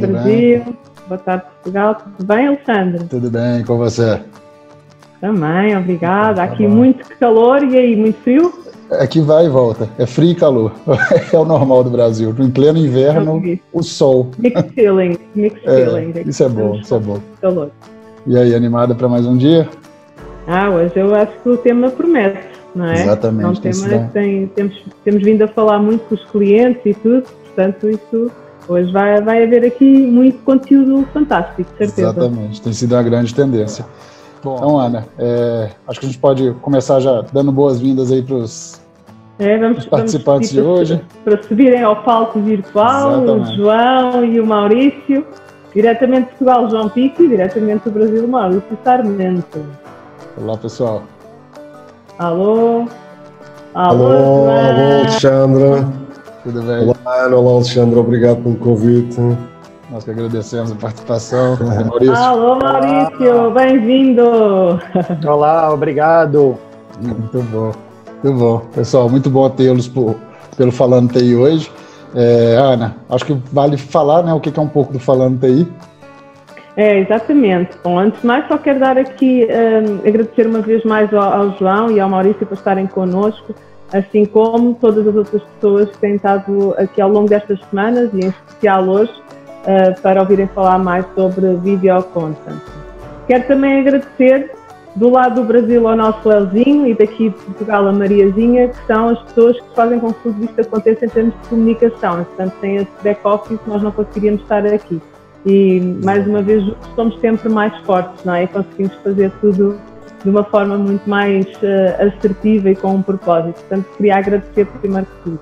Tudo bem? boa tarde Portugal, tudo bem Alexandre? Tudo bem, com você? Também, obrigada. Aqui tá muito calor e aí, muito frio? Aqui vai e volta, é frio e calor, é o normal do Brasil. Em pleno inverno, o sol. Mixed feeling, mixed é, feeling. Isso é bom, isso é bom. Calor. E aí, animada para mais um dia? Ah, hoje eu acho que o tema promete, não é? Exatamente. É um tema tem, temos, temos vindo a falar muito com os clientes e tudo, portanto, isso hoje vai, vai haver aqui muito conteúdo fantástico, certeza. Exatamente, tem sido uma grande tendência. Bom, então, Ana, é, acho que a gente pode começar já dando boas-vindas aí para os é, participantes de hoje. Para subirem ao palco virtual, Exatamente. o João e o Maurício, diretamente de Portugal, João Pico, e diretamente do Brasil, Maurício Sarmento. Olá, pessoal. Alô? Alô, alô, alô Alexandra. Tudo bem? Olá, Ana, olá, Alexandra, obrigado pelo convite. Nós que agradecemos a participação. Maurício. Alô, Maurício, bem-vindo. Olá, obrigado. Muito bom, muito bom. Pessoal, muito bom tê-los pelo Falando TI hoje. É, Ana, acho que vale falar né, o que é um pouco do Falando TI. É, exatamente. Bom, antes de mais, só quero dar aqui, um, agradecer uma vez mais ao, ao, João e ao Maurício por estarem connosco, assim como todas as outras pessoas que têm estado aqui ao longo destas semanas e em especial hoje, uh, para ouvirem falar mais sobre video content. Quero também agradecer do lado do Brasil ao nosso Leozinho e daqui de Portugal a Mariazinha, que são as pessoas que fazem com que tudo isto aconteça em termos de comunicação. Portanto, sem esse back-office nós não conseguiríamos estar aqui. E, mais uma vez, somos sempre mais fortes, não é? E conseguimos fazer tudo de uma forma muito mais uh, assertiva e com um propósito. Portanto, queria agradecer primeiro que tudo.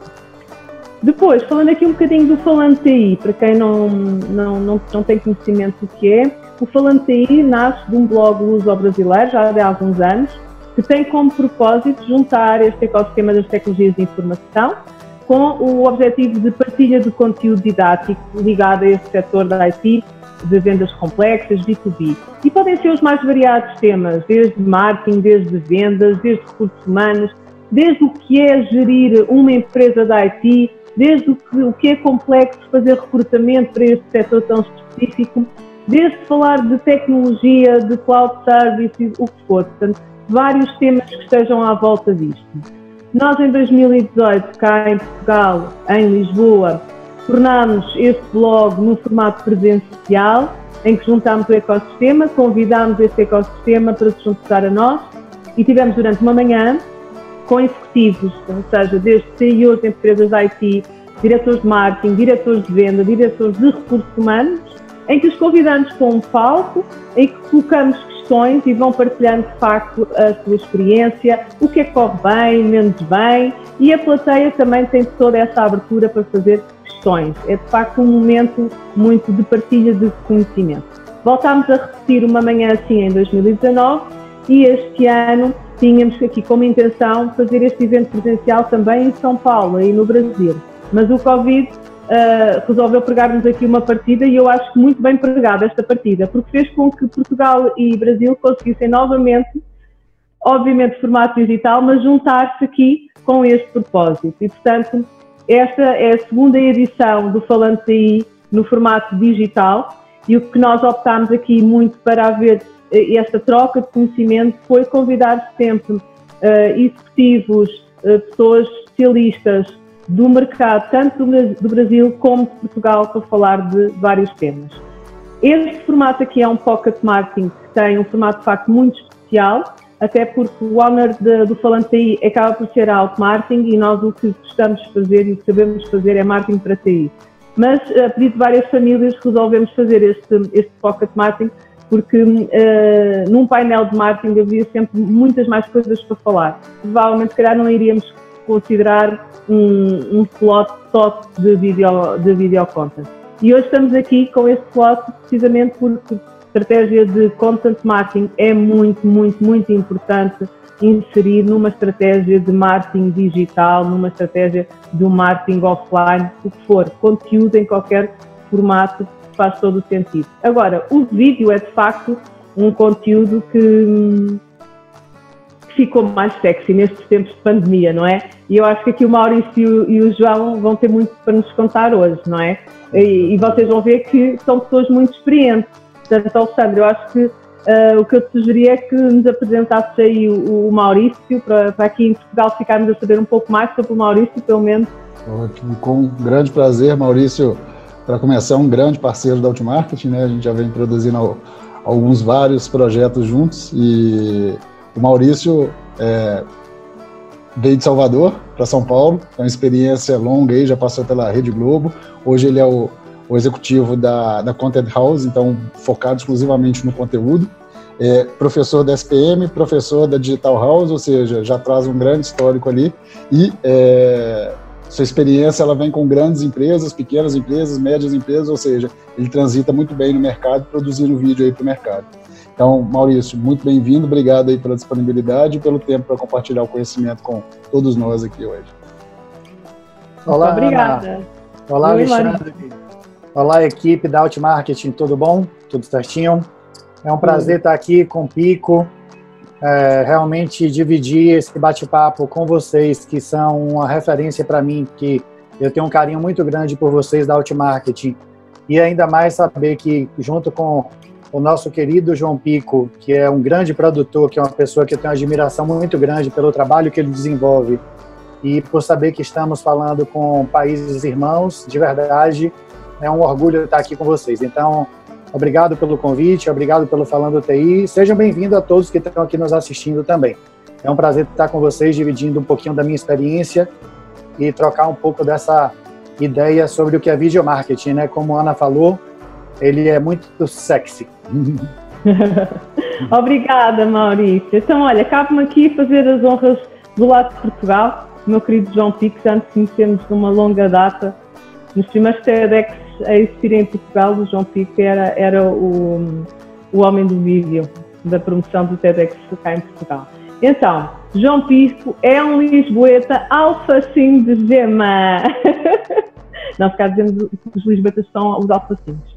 Depois, falando aqui um bocadinho do Falante TI, para quem não, não, não, não tem conhecimento do que é, o Falante TI nasce de um blog luso-brasileiro, já há alguns anos, que tem como propósito juntar este ecossistema das tecnologias de informação com o objetivo de partilha de conteúdo didático ligado a este setor da IT, de vendas complexas, B2B. E podem ser os mais variados temas, desde marketing, desde vendas, desde recursos humanos, desde o que é gerir uma empresa da IT, desde o que, o que é complexo fazer recrutamento para este setor tão específico, desde falar de tecnologia, de cloud services, o que for. Portanto, vários temas que estejam à volta disto. Nós, em 2018, cá em Portugal, em Lisboa, tornámos este blog no formato presencial, em que juntámos o ecossistema, convidámos este ecossistema para se juntar a nós e tivemos durante uma manhã com executivos, ou seja, desde CEOs de empresas de IT, diretores de marketing, diretores de venda, diretores de recursos humanos, em que os convidamos para um palco, em que colocamos questões e vão partilhando de facto a sua experiência, o que é que corre bem, menos bem, e a plateia também tem toda essa abertura para fazer questões. É de facto um momento muito de partilha de conhecimento. Voltámos a repetir uma manhã assim em 2019 e este ano tínhamos aqui como intenção fazer este evento presencial também em São Paulo e no Brasil. Mas o Covid uh, resolveu pregar-nos aqui uma partida e eu acho que muito bem pregada esta partida, porque fez com que Portugal e Brasil conseguissem novamente, obviamente formato digital, mas juntar-se aqui com este propósito. E, portanto, esta é a segunda edição do Falante aí no formato digital e o que nós optámos aqui muito para haver eh, esta troca de conhecimento foi convidar sempre uh, executivos, uh, pessoas especialistas, do mercado, tanto do Brasil como de Portugal, para falar de vários temas. Este formato aqui é um pocket marketing que tem um formato de facto muito especial, até porque o owner de, do Falante TI acaba por ser alto marketing e nós o que gostamos de fazer e o que sabemos fazer é marketing para TI. Mas, a pedido de várias famílias, resolvemos fazer este, este pocket marketing porque uh, num painel de marketing havia sempre muitas mais coisas para falar. Provavelmente, se calhar, não iríamos considerar um, um slot só de video, de video content. E hoje estamos aqui com este slot precisamente porque estratégia de content marketing é muito, muito, muito importante inserir numa estratégia de marketing digital, numa estratégia de um marketing offline, o que for, conteúdo em qualquer formato faz todo o sentido. Agora, o vídeo é de facto um conteúdo que ficou mais sexy nestes tempos de pandemia, não é? E eu acho que aqui o Maurício e o João vão ter muito para nos contar hoje, não é? E, e vocês vão ver que são pessoas muito experientes. Portanto, Alexandre, eu acho que uh, o que eu te sugeria é que nos apresentasses aí o, o Maurício, para, para, aqui em Portugal ficarmos a saber um pouco mais sobre o Maurício, pelo menos. Com grande prazer, Maurício, para começar, um grande parceiro da Outmarket, né? A gente já vem produzindo alguns vários projetos juntos e o Maurício é, veio de Salvador para São Paulo, é uma experiência longa aí, já passou pela Rede Globo. Hoje ele é o, o executivo da, da Content House, então focado exclusivamente no conteúdo. É professor da SPM, professor da Digital House, ou seja, já traz um grande histórico ali. E é, sua experiência ela vem com grandes empresas, pequenas empresas, médias empresas, ou seja, ele transita muito bem no mercado, produzindo vídeo aí para o mercado. Então, Maurício, muito bem-vindo, obrigado aí pela disponibilidade e pelo tempo para compartilhar o conhecimento com todos nós aqui hoje. Olá, obrigada. Ana. Olá, Oi, Alexandre. Olá, equipe da Outmarketing, tudo bom? Tudo certinho? É um prazer estar aqui com o Pico, é, realmente dividir esse bate-papo com vocês, que são uma referência para mim, que eu tenho um carinho muito grande por vocês da Outmarketing. E ainda mais saber que, junto com o nosso querido João Pico, que é um grande produtor, que é uma pessoa que eu tenho uma admiração muito grande pelo trabalho que ele desenvolve e por saber que estamos falando com países irmãos, de verdade, é um orgulho estar aqui com vocês. Então, obrigado pelo convite, obrigado pelo Falando TI. Sejam bem-vindos a todos que estão aqui nos assistindo também. É um prazer estar com vocês, dividindo um pouquinho da minha experiência e trocar um pouco dessa ideia sobre o que é video marketing, né? Como a Ana falou, ele é muito sexy. Obrigada, Maurício. Então, olha, cabe-me aqui fazer as honras do lado de Portugal. Meu querido João Pico, antes conhecemos de uma longa data. Nos primeiros TEDx a existir em Portugal, o João Pico era, era o, o homem do vídeo, da promoção do TEDx cá em Portugal. Então, João Pico é um lisboeta alfacinho de gema. Não ficar dizendo que os lisboetas são os alfacinhos.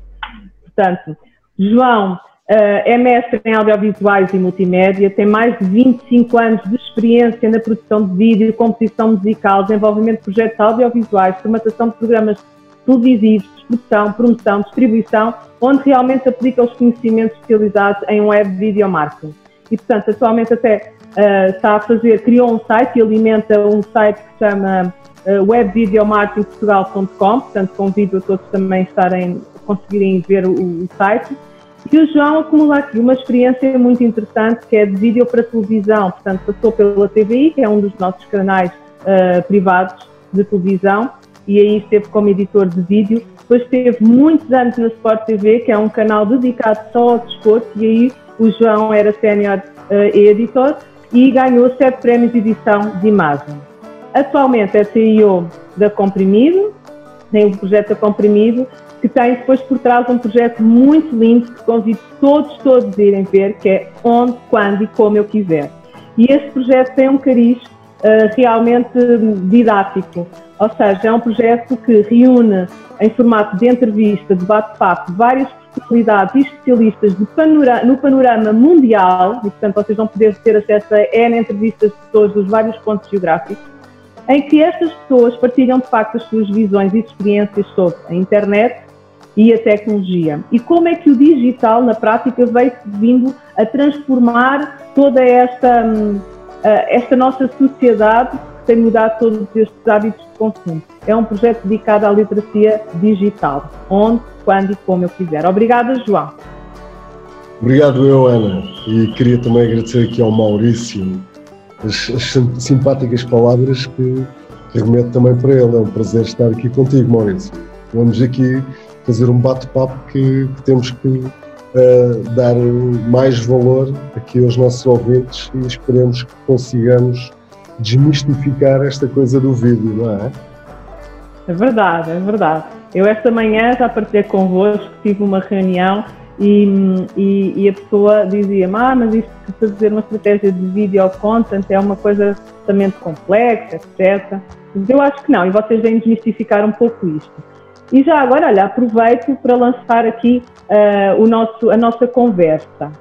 Portanto, João uh, é mestre em audiovisuais e multimédia, tem mais de 25 anos de experiência na produção de vídeo, composição musical, desenvolvimento de projetos audiovisuais, formatação de programas televisivos, distribuição, promoção, distribuição, onde realmente aplica os conhecimentos especializados em web video marketing. E, portanto, atualmente até uh, está a fazer, criou um site e alimenta um site que se chama uh, webvideomarketingportugal.com, portanto convido a todos também a estarem conseguirem ver o, o site. E o João acumula aqui uma experiência muito interessante que é de vídeo para televisão, portanto passou pela TVI, que é um dos nossos canais uh, privados de televisão, e aí esteve como editor de vídeo. Depois teve muitos anos na Sport TV, que é um canal dedicado só ao desporto, e aí o João era sénior uh, editor e ganhou sete prémios de edição de imagem. Atualmente é CEO da Comprimido, tem o projeto da Comprimido que tem depois por trás um projeto muito lindo que convido todos, todos a irem ver, que é Onde, Quando e Como Eu Quiser. E este projeto tem um cariz uh, realmente didático, ou seja, é um projeto que reúne em formato de entrevista, de bate-papo, várias personalidades e especialistas no panorama mundial, e portanto vocês vão poder ter acesso a N entrevistas de pessoas dos vários pontos geográficos, em que estas pessoas partilham de facto as suas visões e experiências sobre a internet, e a tecnologia. E como é que o digital, na prática, veio vindo a transformar toda esta, hum, esta nossa sociedade que tem mudado todos estes hábitos consumo. É um projeto dedicado à literacia digital, onde, quando e como eu quiser. Obrigada, João. Obrigado eu, Ana. E queria também agradecer aqui ao Maurício as, as simpáticas palavras que, remeto também para ele. É um prazer estar aqui contigo, Maurício. Vamos aqui fazer um bate-papo que, que, temos que uh, dar mais valor aqui aos nossos ouvintes e esperemos que consigamos desmistificar esta coisa do vídeo, não é? É verdade, é verdade. Eu esta manhã já partilhei convosco, tive uma reunião e, e, e a pessoa dizia-me, ah, mas isto de fazer uma estratégia de video content é uma coisa também complexa, etc. Mas eu acho que não, e vocês vêm desmistificar um pouco isto. E já agora, olha, aproveito para lançar aqui uh, o nosso, a nossa conversa.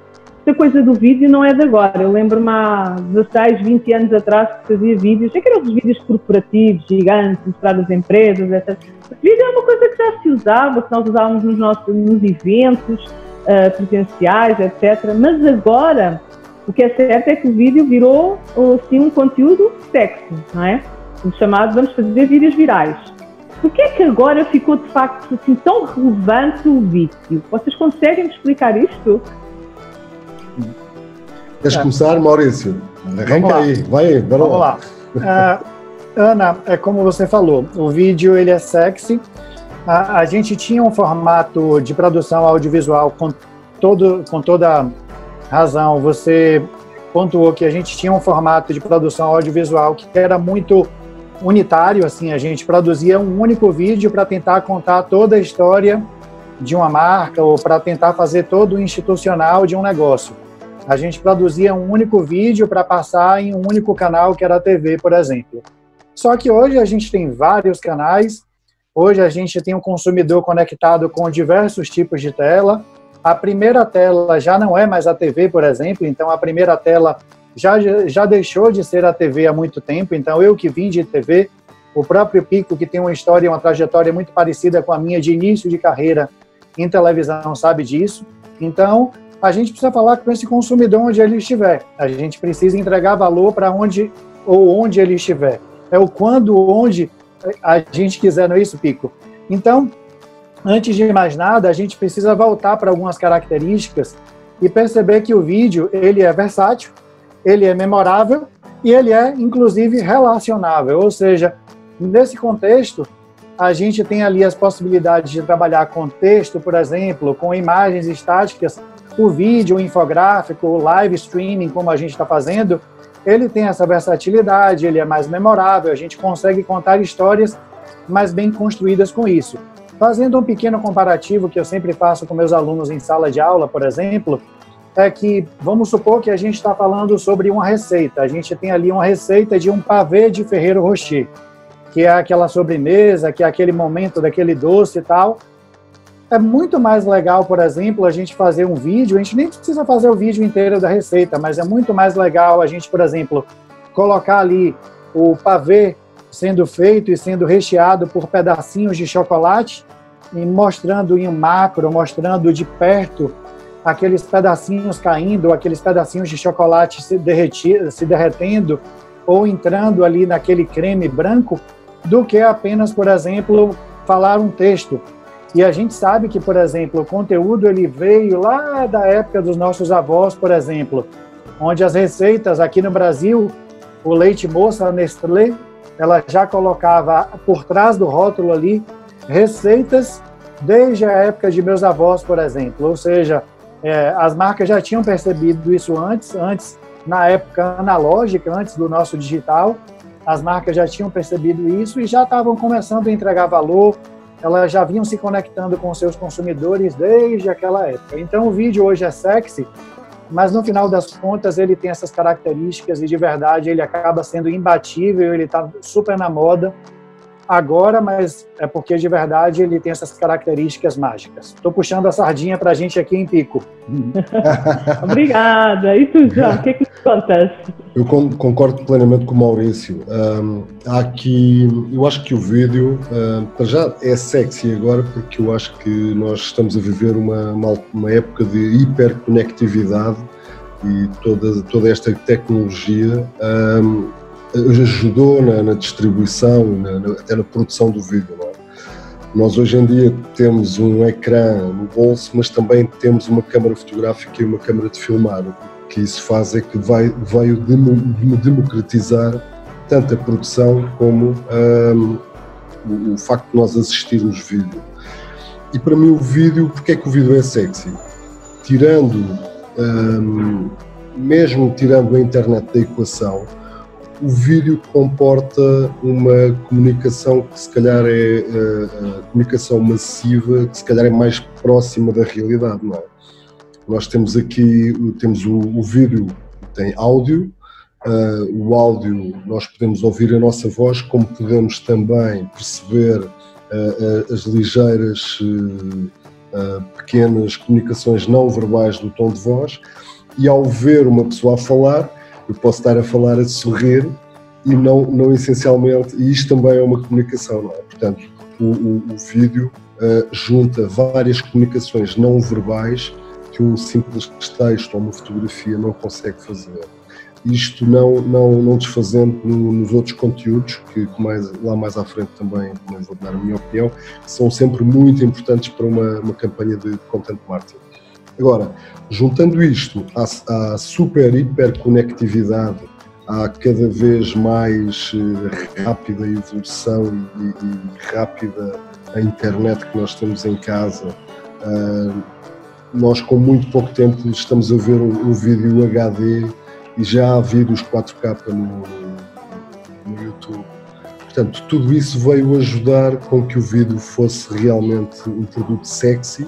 Esta coisa do vídeo não é de agora. Eu lembro-me há 16, 20 anos atrás que fazia vídeos, aqueles vídeos corporativos, gigantes, mostrar as empresas, etc. Vídeo é uma coisa que já se usava, que nós usávamos nos nossos nos eventos uh, presenciais, etc. Mas agora, o que é certo é que o vídeo virou assim, um conteúdo sexy, não é? O chamado vamos fazer vídeos virais. Por que é que agora ficou de facto assim tão relevante o vídeo? Vocês conseguem me explicar isto? Queres é. começar, Maurício? Arranca aí, vai aí, bora Vamos lá. lá. Uh, Ana, é como você falou, o vídeo ele é sexy. A, a, gente tinha um formato de produção audiovisual com, todo, com toda razão. Você pontuou que a gente tinha um formato de produção audiovisual que era muito unitário, assim, a gente produzia um único vídeo para tentar contar toda a história de uma marca ou para tentar fazer todo o institucional de um negócio. A gente produzia um único vídeo para passar em um único canal, que era a TV, por exemplo. Só que hoje a gente tem vários canais, hoje a gente tem um consumidor conectado com diversos tipos de tela. A primeira tela já não é mais a TV, por exemplo, então a primeira tela já, já deixou de ser a TV há muito tempo, então eu que vim de TV, o próprio Pico, que tem uma história, uma trajetória muito parecida com a minha de início de carreira em televisão, sabe disso. Então, a gente precisa falar com esse consumidor onde ele estiver. A gente precisa entregar valor para onde ou onde ele estiver. É o quando, onde a gente quiser, não é isso, Pico? Então, antes de mais nada, a gente precisa voltar para algumas características e perceber que o vídeo ele é versátil, ele é memorável e ele é, inclusive, relacionável. Ou seja, nesse contexto, a gente tem ali as possibilidades de trabalhar com texto, por exemplo, com imagens estáticas, o vídeo, o infográfico, o live streaming, como a gente está fazendo, ele tem essa versatilidade, ele é mais memorável, a gente consegue contar histórias mais bem construídas com isso. Fazendo um pequeno comparativo que eu sempre faço com meus alunos em sala de aula, por exemplo, é que vamos supor que a gente está falando sobre uma receita. A gente tem ali uma receita de um pavê de Ferreiro Rocher, que é aquela sobremesa, que é aquele momento daquele doce e tal. É muito mais legal, por exemplo, a gente fazer um vídeo. A gente nem precisa fazer o vídeo inteiro da receita, mas é muito mais legal a gente, por exemplo, colocar ali o pavê sendo feito e sendo recheado por pedacinhos de chocolate e mostrando em macro, mostrando de perto aqueles pedacinhos caindo, aqueles pedacinhos de chocolate se, derretir, se derretendo ou entrando ali naquele creme branco, do que apenas, por exemplo, falar um texto. E a gente sabe que, por exemplo, o conteúdo ele veio lá da época dos nossos avós, por exemplo, onde as receitas aqui no Brasil, o leite moça a Nestlé, ela já colocava por trás do rótulo ali receitas desde a época de meus avós, por exemplo. Ou seja, é, as marcas já tinham percebido isso antes, antes na época analógica, antes do nosso digital, as marcas já tinham percebido isso e já estavam começando a entregar valor, elas já vinham se conectando com seus consumidores desde aquela época. Então o vídeo hoje é sexy, mas no final das contas ele tem essas características e de verdade ele acaba sendo imbatível, ele está super na moda agora, mas é porque de verdade ele tem essas características mágicas. Estou puxando a sardinha para a gente aqui em Pico. Obrigada. E tu, João, o que é que acontece? Eu concordo plenamente com o Maurício. Um, aqui, eu acho que o vídeo, um, já é sexy agora, porque eu acho que nós estamos a viver uma, uma, uma época de hiperconectividade e toda, toda esta tecnologia um, ajudou na, na distribuição, na, na, até na produção do vídeo. É? Nós hoje em dia temos um ecrã no bolso, mas também temos uma câmara fotográfica e uma câmara de filmar. O que isso faz é que vai, veio democratizar tanto a produção como um, o, o, facto de nós assistirmos vídeo. E para mim o vídeo, porque é que o vídeo é sexy? Tirando, um, mesmo tirando a internet da equação, o vídeo comporta uma comunicação que se calhar é a comunicação massiva, que se calhar é mais próxima da realidade, não é? Nós temos aqui, temos o, o vídeo, tem áudio, uh, o áudio nós podemos ouvir a nossa voz, como podemos também perceber uh, as ligeiras uh, pequenas comunicações não verbais do tom de voz, e ao ver uma pessoa a falar, eu posso estar a falar a sorrir e não, não essencialmente, e isto também é uma comunicação, não é? Portanto, o, o, o vídeo uh, junta várias comunicações não verbais que um simples texto ou uma fotografia não consegue fazer. Isto não, não, não desfazendo no, nos outros conteúdos, que, mais, lá mais à frente também, também vou dar a minha opinião, que são sempre muito importantes para uma, uma campanha de content marketing. Agora, juntando isto à, à super hiper conectividade, à cada vez mais eh, rápida evolução e, e rápida a internet que nós temos em casa, uh, nós com muito pouco tempo estamos a ver um, um vídeo HD e já há vídeos 4K no, no YouTube. Portanto, tudo isso veio ajudar com que o vídeo fosse realmente um produto sexy.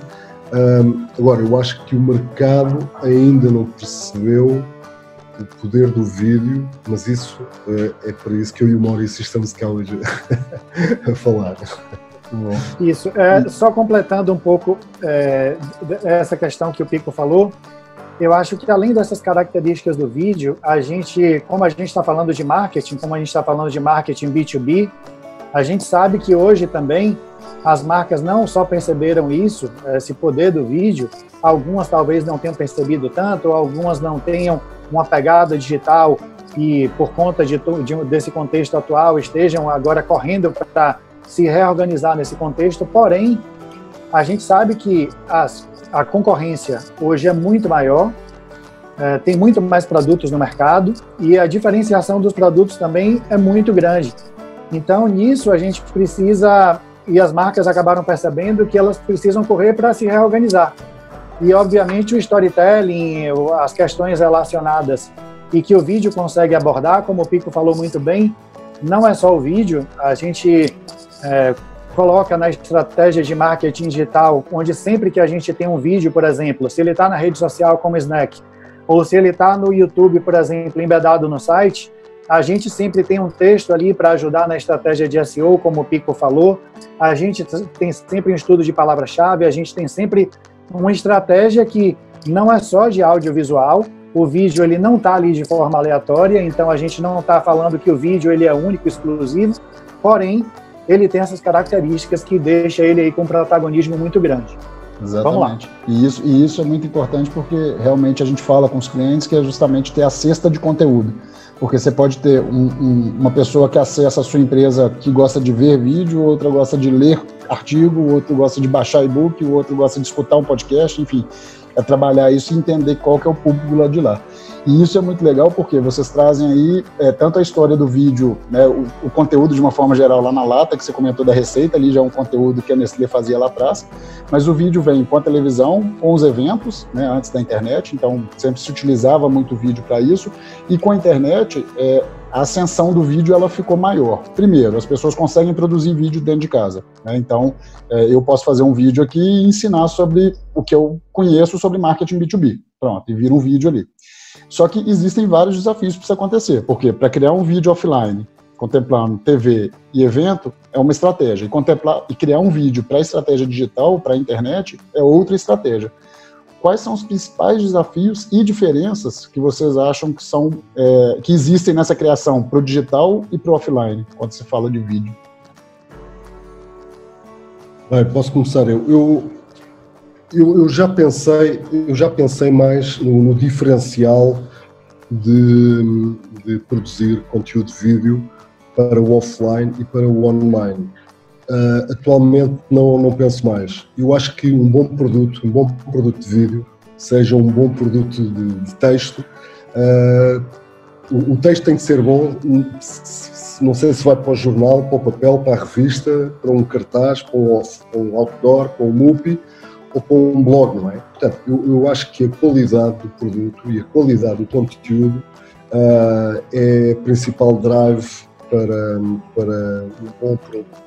Um, agora, eu acho que o mercado ainda não percebeu o poder do vídeo, mas isso uh, é para isso que eu e o Maurício estamos cá hoje a falar. Isso, é, só completando um pouco é, essa questão que o Pico falou, eu acho que além dessas características do vídeo, a gente, como a gente está falando de marketing, como a gente está falando de marketing B2B, a gente sabe que hoje também as marcas não só perceberam isso, esse poder do vídeo, algumas talvez não tenham percebido tanto, algumas não tenham uma pegada digital e por conta de, de desse contexto atual estejam agora correndo para se reorganizar nesse contexto, porém a gente sabe que as a concorrência hoje é muito maior, é, tem muito mais produtos no mercado e a diferenciação dos produtos também é muito grande. Então, nisso a gente precisa, e as marcas acabaram percebendo que elas precisam correr para se reorganizar. E, obviamente, o storytelling, as questões relacionadas e que o vídeo consegue abordar, como o Pico falou muito bem, não é só o vídeo, a gente é, coloca na estratégia de marketing digital, onde sempre que a gente tem um vídeo, por exemplo, se ele está na rede social como Snack, ou se ele está no YouTube, por exemplo, embedado no site, a gente sempre tem um texto ali para ajudar na estratégia de SEO, como o Pico falou. A gente tem sempre um estudo de palavra-chave, a gente tem sempre uma estratégia que não é só de audiovisual. O vídeo ele não está ali de forma aleatória, então a gente não está falando que o vídeo ele é único, exclusivo. Porém, ele tem essas características que deixa ele aí com um protagonismo muito grande. Exatamente. E isso, e isso é muito importante porque realmente a gente fala com os clientes que é justamente ter a cesta de conteúdo. Porque você pode ter um, um, uma pessoa que acessa a sua empresa que gosta de ver vídeo, outra gosta de ler artigo, outro gosta de baixar e-book, outro gosta de escutar um podcast, enfim. É trabalhar isso e entender qual que é o público lá de lá. E isso é muito legal porque vocês trazem aí é, tanto a história do vídeo, né, o, o, conteúdo de uma forma geral lá na lata, que você comentou da receita, ali já é um conteúdo que a Nestlé fazia lá atrás, mas o vídeo vem com a televisão, com os eventos, né, antes da internet, então sempre se utilizava muito vídeo para isso, e com a internet, é, a ascensão do vídeo ela ficou maior. Primeiro, as pessoas conseguem produzir vídeo dentro de casa. Né? Então, é, eu posso fazer um vídeo aqui e ensinar sobre o que eu conheço sobre marketing B2B. Pronto, e vira um vídeo ali. Só que existem vários desafios para isso acontecer, porque para criar um vídeo offline, contemplando TV e evento, é uma estratégia, e, contemplar, e criar um vídeo para estratégia digital, para a internet, é outra estratégia. Quais são os principais desafios e diferenças que vocês acham que são é, que existem nessa criação para o digital e para o offline, quando se fala de vídeo? Vai, posso começar eu. eu eu, eu, já pensei, eu já pensei mais no, no diferencial de, de, produzir conteúdo de vídeo para o offline e para o online. Uh, atualmente não, não penso mais. Eu acho que um bom produto, um bom produto de vídeo, seja um bom produto de, de texto, uh, o, o, texto tem que ser bom. Não sei se vai para o jornal, para o papel, para a revista, para um cartaz, para um, para um outdoor, para um MUPI ou com um blog, não é? Portanto, eu, eu, acho que a qualidade do produto e a qualidade do conteúdo uh, é a principal drive para, para um bom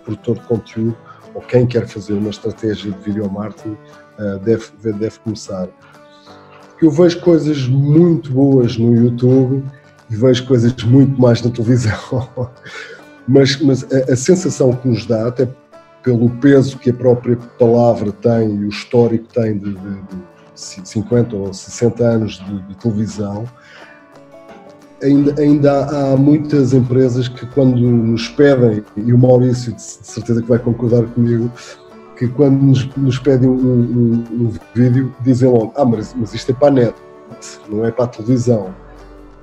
produtor de conteúdo ou quem quer fazer uma estratégia de video marketing uh, deve, deve começar. Eu vejo coisas muito boas no YouTube e vejo coisas muito mais na televisão. mas, mas a, a sensação que nos dá, até pelo peso que a própria palavra tem e o histórico tem de, de, 50 ou 60 anos de, de televisão, ainda, ainda há muitas empresas que quando nos pedem, e o Maurício de certeza que vai concordar comigo, que quando nos, nos pedem um, um, um, vídeo dizem logo, ah, mas, mas isto é para a net, não é para a televisão.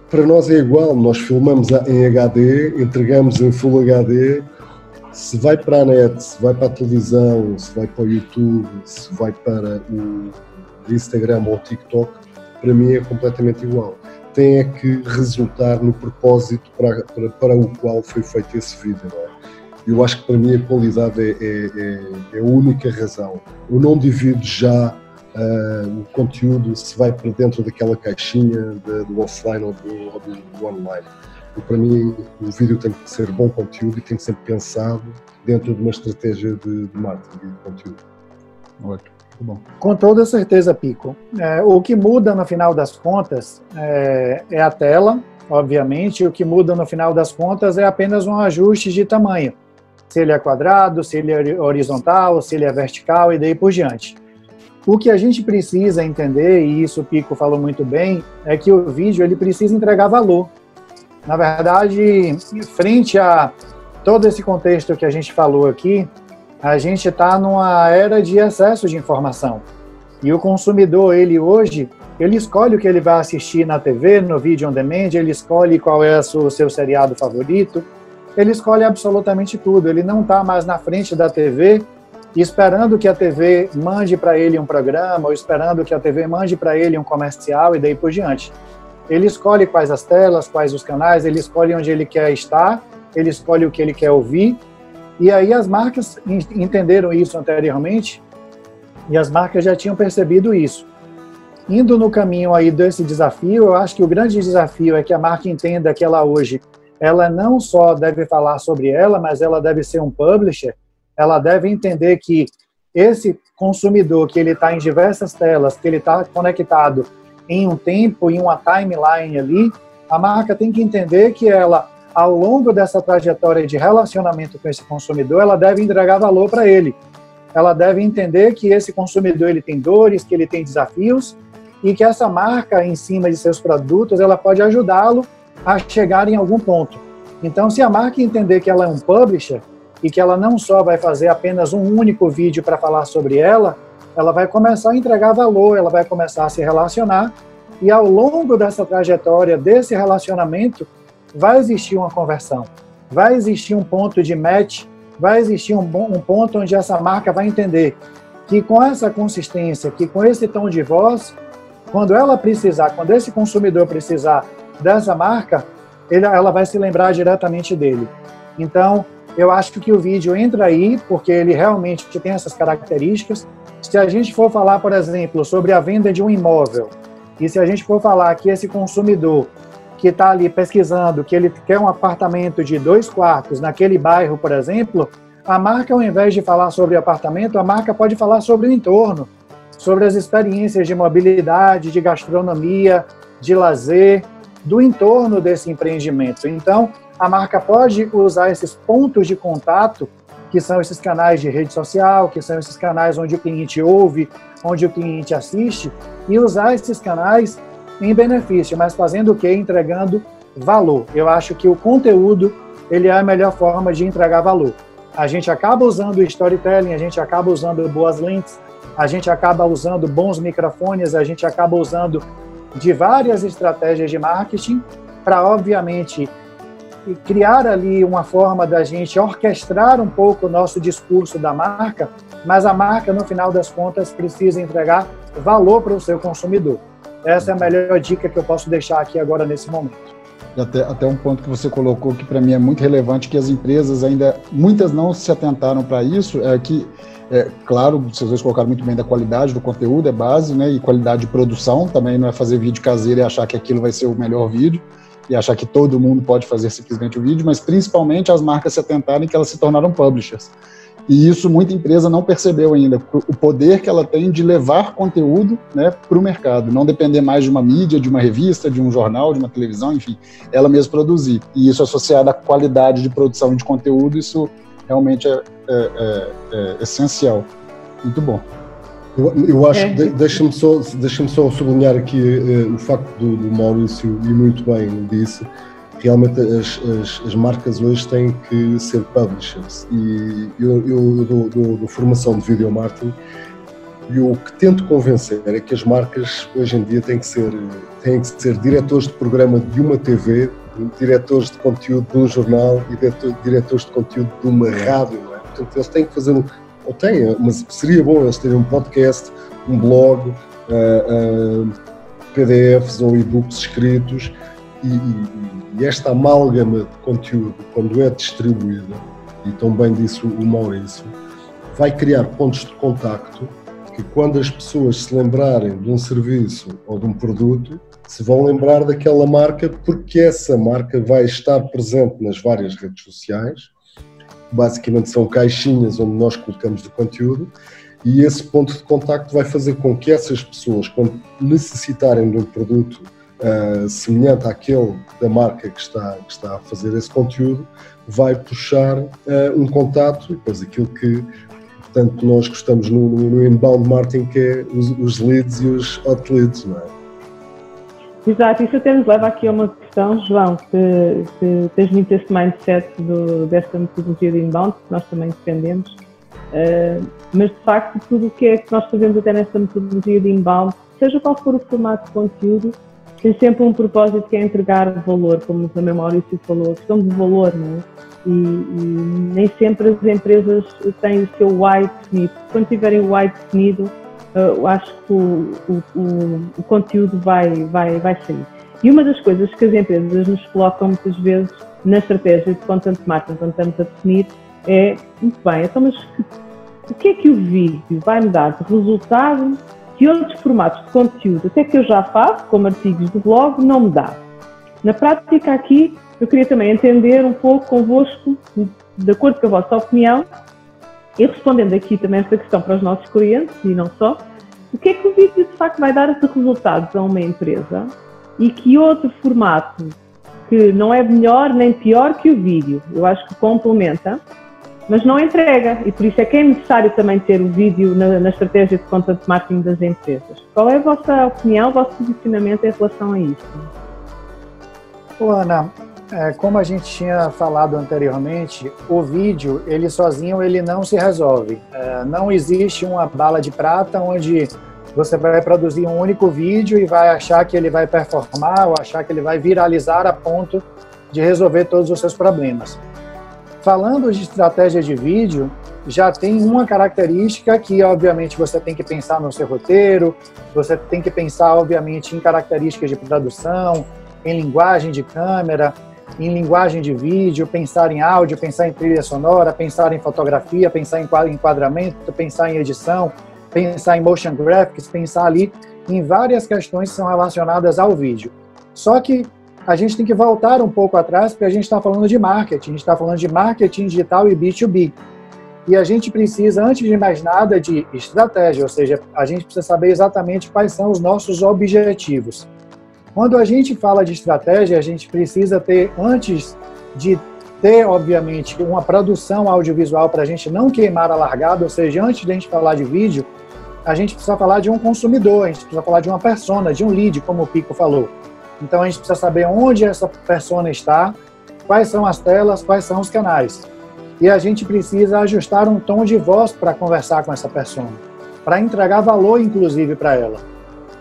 Para nós é igual, nós filmamos em HD, entregamos em Full HD, se vai para a net, se vai para a televisão, se vai para o YouTube, se vai para o Instagram ou o TikTok, para mim é completamente igual tem é que resultar no propósito para, para, para o qual foi feito esse vídeo. Não é? Eu acho que para mim a qualidade é, é, é, é a única razão. Eu não divido já uh, o conteúdo se vai para dentro daquela caixinha de, do offline ou do, ou do, do online. E para mim o vídeo tem que ser bom conteúdo e tem que ser pensado dentro de uma estratégia de, de marketing de conteúdo. Ótimo. Com toda certeza, Pico. É, o que muda no final das contas é, é, a tela, obviamente, o que muda no final das contas é apenas um ajuste de tamanho. Se ele é quadrado, se ele é horizontal, se ele é vertical e daí por diante. O que a gente precisa entender, e isso o Pico falou muito bem, é que o vídeo ele precisa entregar valor. Na verdade, frente a todo esse contexto que a gente falou aqui, a gente está numa era de excesso de informação. E o consumidor, ele hoje, ele escolhe o que ele vai assistir na TV, no vídeo on demand, ele escolhe qual é o seu seriado favorito, ele escolhe absolutamente tudo. Ele não está mais na frente da TV esperando que a TV mande para ele um programa ou esperando que a TV mande para ele um comercial e daí por diante. Ele escolhe quais as telas, quais os canais, ele escolhe onde ele quer estar, ele escolhe o que ele quer ouvir e aí as marcas entenderam isso anteriormente e as marcas já tinham percebido isso. Indo no caminho aí desse desafio, eu acho que o grande desafio é que a marca entenda que ela hoje, ela não só deve falar sobre ela, mas ela deve ser um publisher, ela deve entender que esse consumidor que ele está em diversas telas, que ele está conectado em um tempo, em uma timeline ali, a marca tem que entender que ela ao longo dessa trajetória de relacionamento com esse consumidor, ela deve entregar valor para ele. Ela deve entender que esse consumidor ele tem dores, que ele tem desafios e que essa marca em cima de seus produtos, ela pode ajudá-lo a chegar em algum ponto. Então, se a marca entender que ela é um publisher e que ela não só vai fazer apenas um único vídeo para falar sobre ela, ela vai começar a entregar valor, ela vai começar a se relacionar e ao longo dessa trajetória desse relacionamento, vai existir uma conversão, vai existir um ponto de match, vai existir um, um ponto onde essa marca vai entender que com essa consistência, que com esse tom de voz, quando ela precisar, quando esse consumidor precisar dessa marca, ele, ela vai se lembrar diretamente dele. Então, eu acho que o vídeo entra aí, porque ele realmente tem essas características. Se a gente for falar, por exemplo, sobre a venda de um imóvel, e se a gente for falar que esse consumidor que está ali pesquisando que ele quer um apartamento de dois quartos naquele bairro, por exemplo, a marca, ao invés de falar sobre apartamento, a marca pode falar sobre o entorno, sobre as experiências de mobilidade, de gastronomia, de lazer, do entorno desse empreendimento. Então, a marca pode usar esses pontos de contato, que são esses canais de rede social, que são esses canais onde o cliente ouve, onde o cliente assiste, e usar esses canais em benefício, mas fazendo o quê? Entregando valor. Eu acho que o conteúdo ele é a melhor forma de entregar valor. A gente acaba usando storytelling, a gente acaba usando boas links, a gente acaba usando bons microfones, a gente acaba usando de várias estratégias de marketing para, obviamente, criar ali uma forma da gente orquestrar um pouco o nosso discurso da marca, mas a marca, no final das contas, precisa entregar valor para o seu consumidor. Essa é a melhor dica que eu posso deixar aqui agora nesse momento. Até, até um ponto que você colocou que para mim é muito relevante, que as empresas ainda, muitas não se atentaram para isso, é que, é, claro, vocês dois colocaram muito bem da qualidade do conteúdo, é base, né, e qualidade de produção, também não é fazer vídeo caseiro e achar que aquilo vai ser o melhor vídeo, e achar que todo mundo pode fazer simplesmente o vídeo, mas principalmente as marcas se atentarem que elas se tornaram publishers. E isso muita empresa não percebeu ainda, o poder que ela tem de levar conteúdo né, para o mercado, não depender mais de uma mídia, de uma revista, de um jornal, de uma televisão, enfim, ela mesma produzir. E isso associado à qualidade de produção de conteúdo, isso realmente é, é, é, é essencial. Muito bom. Eu, eu acho é. que deixa-me só, deixa só sublinhar aqui uh, o facto do, do, Maurício, e muito bem disse, realmente as, as, as, marcas hoje têm que ser publishers. E eu, eu dou, dou, dou formação de video marketing e o que tento convencer é que as marcas hoje em dia têm que ser, têm que ser diretores de programa de uma TV, diretores de conteúdo de um jornal e diretores de conteúdo de uma rádio. É? Portanto, eles têm que fazer um, ou têm, mas seria bom eles terem um podcast, um blog, uh, uh, PDFs ou e-books escritos e, e, e, esta amálgama de conteúdo, quando é distribuída, e tão bem disse o Maurício, vai criar pontos de contacto que quando as pessoas se lembrarem de um serviço ou de um produto, se vão lembrar daquela marca porque essa marca vai estar presente nas várias redes sociais basicamente são caixinhas onde nós colocamos o conteúdo e esse ponto de contacto vai fazer com que essas pessoas, quando necessitarem de um produto uh, semelhante àquele da marca que está, que está a fazer esse conteúdo, vai puxar uh, um contato e depois aquilo que tanto nós gostamos no, no inbound marketing que é os, os leads e os hot leads, não é? Exato, isso até nos leva aqui a uma questão, João, que, tens muito esse mindset do, desta metodologia de inbound, que nós também defendemos, uh, mas de facto tudo o que é que nós fazemos até nesta metodologia de inbound, seja qual for o formato de conteúdo, tem sempre um propósito que é entregar valor, como também Maurício falou, a questão de valor, não é? E, e nem sempre as empresas têm o seu why definido. Quando tiverem o why definido, eu acho que o, o, o, o, conteúdo vai, vai, vai sair. E uma das coisas que as empresas nos colocam muitas vezes na estratégia de content marketing, quando estamos a definir, é, muito bem, então, mas o que é que o vídeo vai me dar de resultado que outros formatos de conteúdo, até que eu já faço, como artigos do blog, não me dá? Na prática aqui, eu queria também entender um pouco convosco, de acordo com a vossa opinião, e respondendo aqui também esta questão para os nossos clientes e não só, o que é que o vídeo de facto vai dar de resultados a uma empresa e que outro formato que não é melhor nem pior que o vídeo, eu acho que complementa, mas não entrega e por isso é que é necessário também ter o vídeo na, na estratégia de content marketing das empresas. Qual é a vossa opinião, o vosso posicionamento em relação a isso? Ana, é, como a gente tinha falado anteriormente, o vídeo, ele sozinho, ele não se resolve. É, não existe uma bala de prata onde você vai produzir um único vídeo e vai achar que ele vai performar ou achar que ele vai viralizar a ponto de resolver todos os seus problemas. Falando de estratégia de vídeo, já tem uma característica que, obviamente, você tem que pensar no seu roteiro, você tem que pensar, obviamente, em características de produção, em linguagem de câmera, em linguagem de vídeo, pensar em áudio, pensar em trilha sonora, pensar em fotografia, pensar em enquadramento, pensar em edição, pensar em motion graphics, pensar ali em várias questões que são relacionadas ao vídeo. Só que a gente tem que voltar um pouco atrás, porque a gente está falando de marketing, a gente está falando de marketing digital e B2B. E a gente precisa, antes de mais nada, de estratégia, ou seja, a gente precisa saber exatamente quais são os nossos objetivos. Quando a gente fala de estratégia, a gente precisa ter, antes de ter, obviamente, uma produção audiovisual para a gente não queimar a largada, ou seja, antes de a gente falar de vídeo, a gente precisa falar de um consumidor, a gente precisa falar de uma persona, de um lead, como o Pico falou. Então a gente precisa saber onde essa persona está, quais são as telas, quais são os canais. E a gente precisa ajustar um tom de voz para conversar com essa persona, para entregar valor, inclusive, para ela.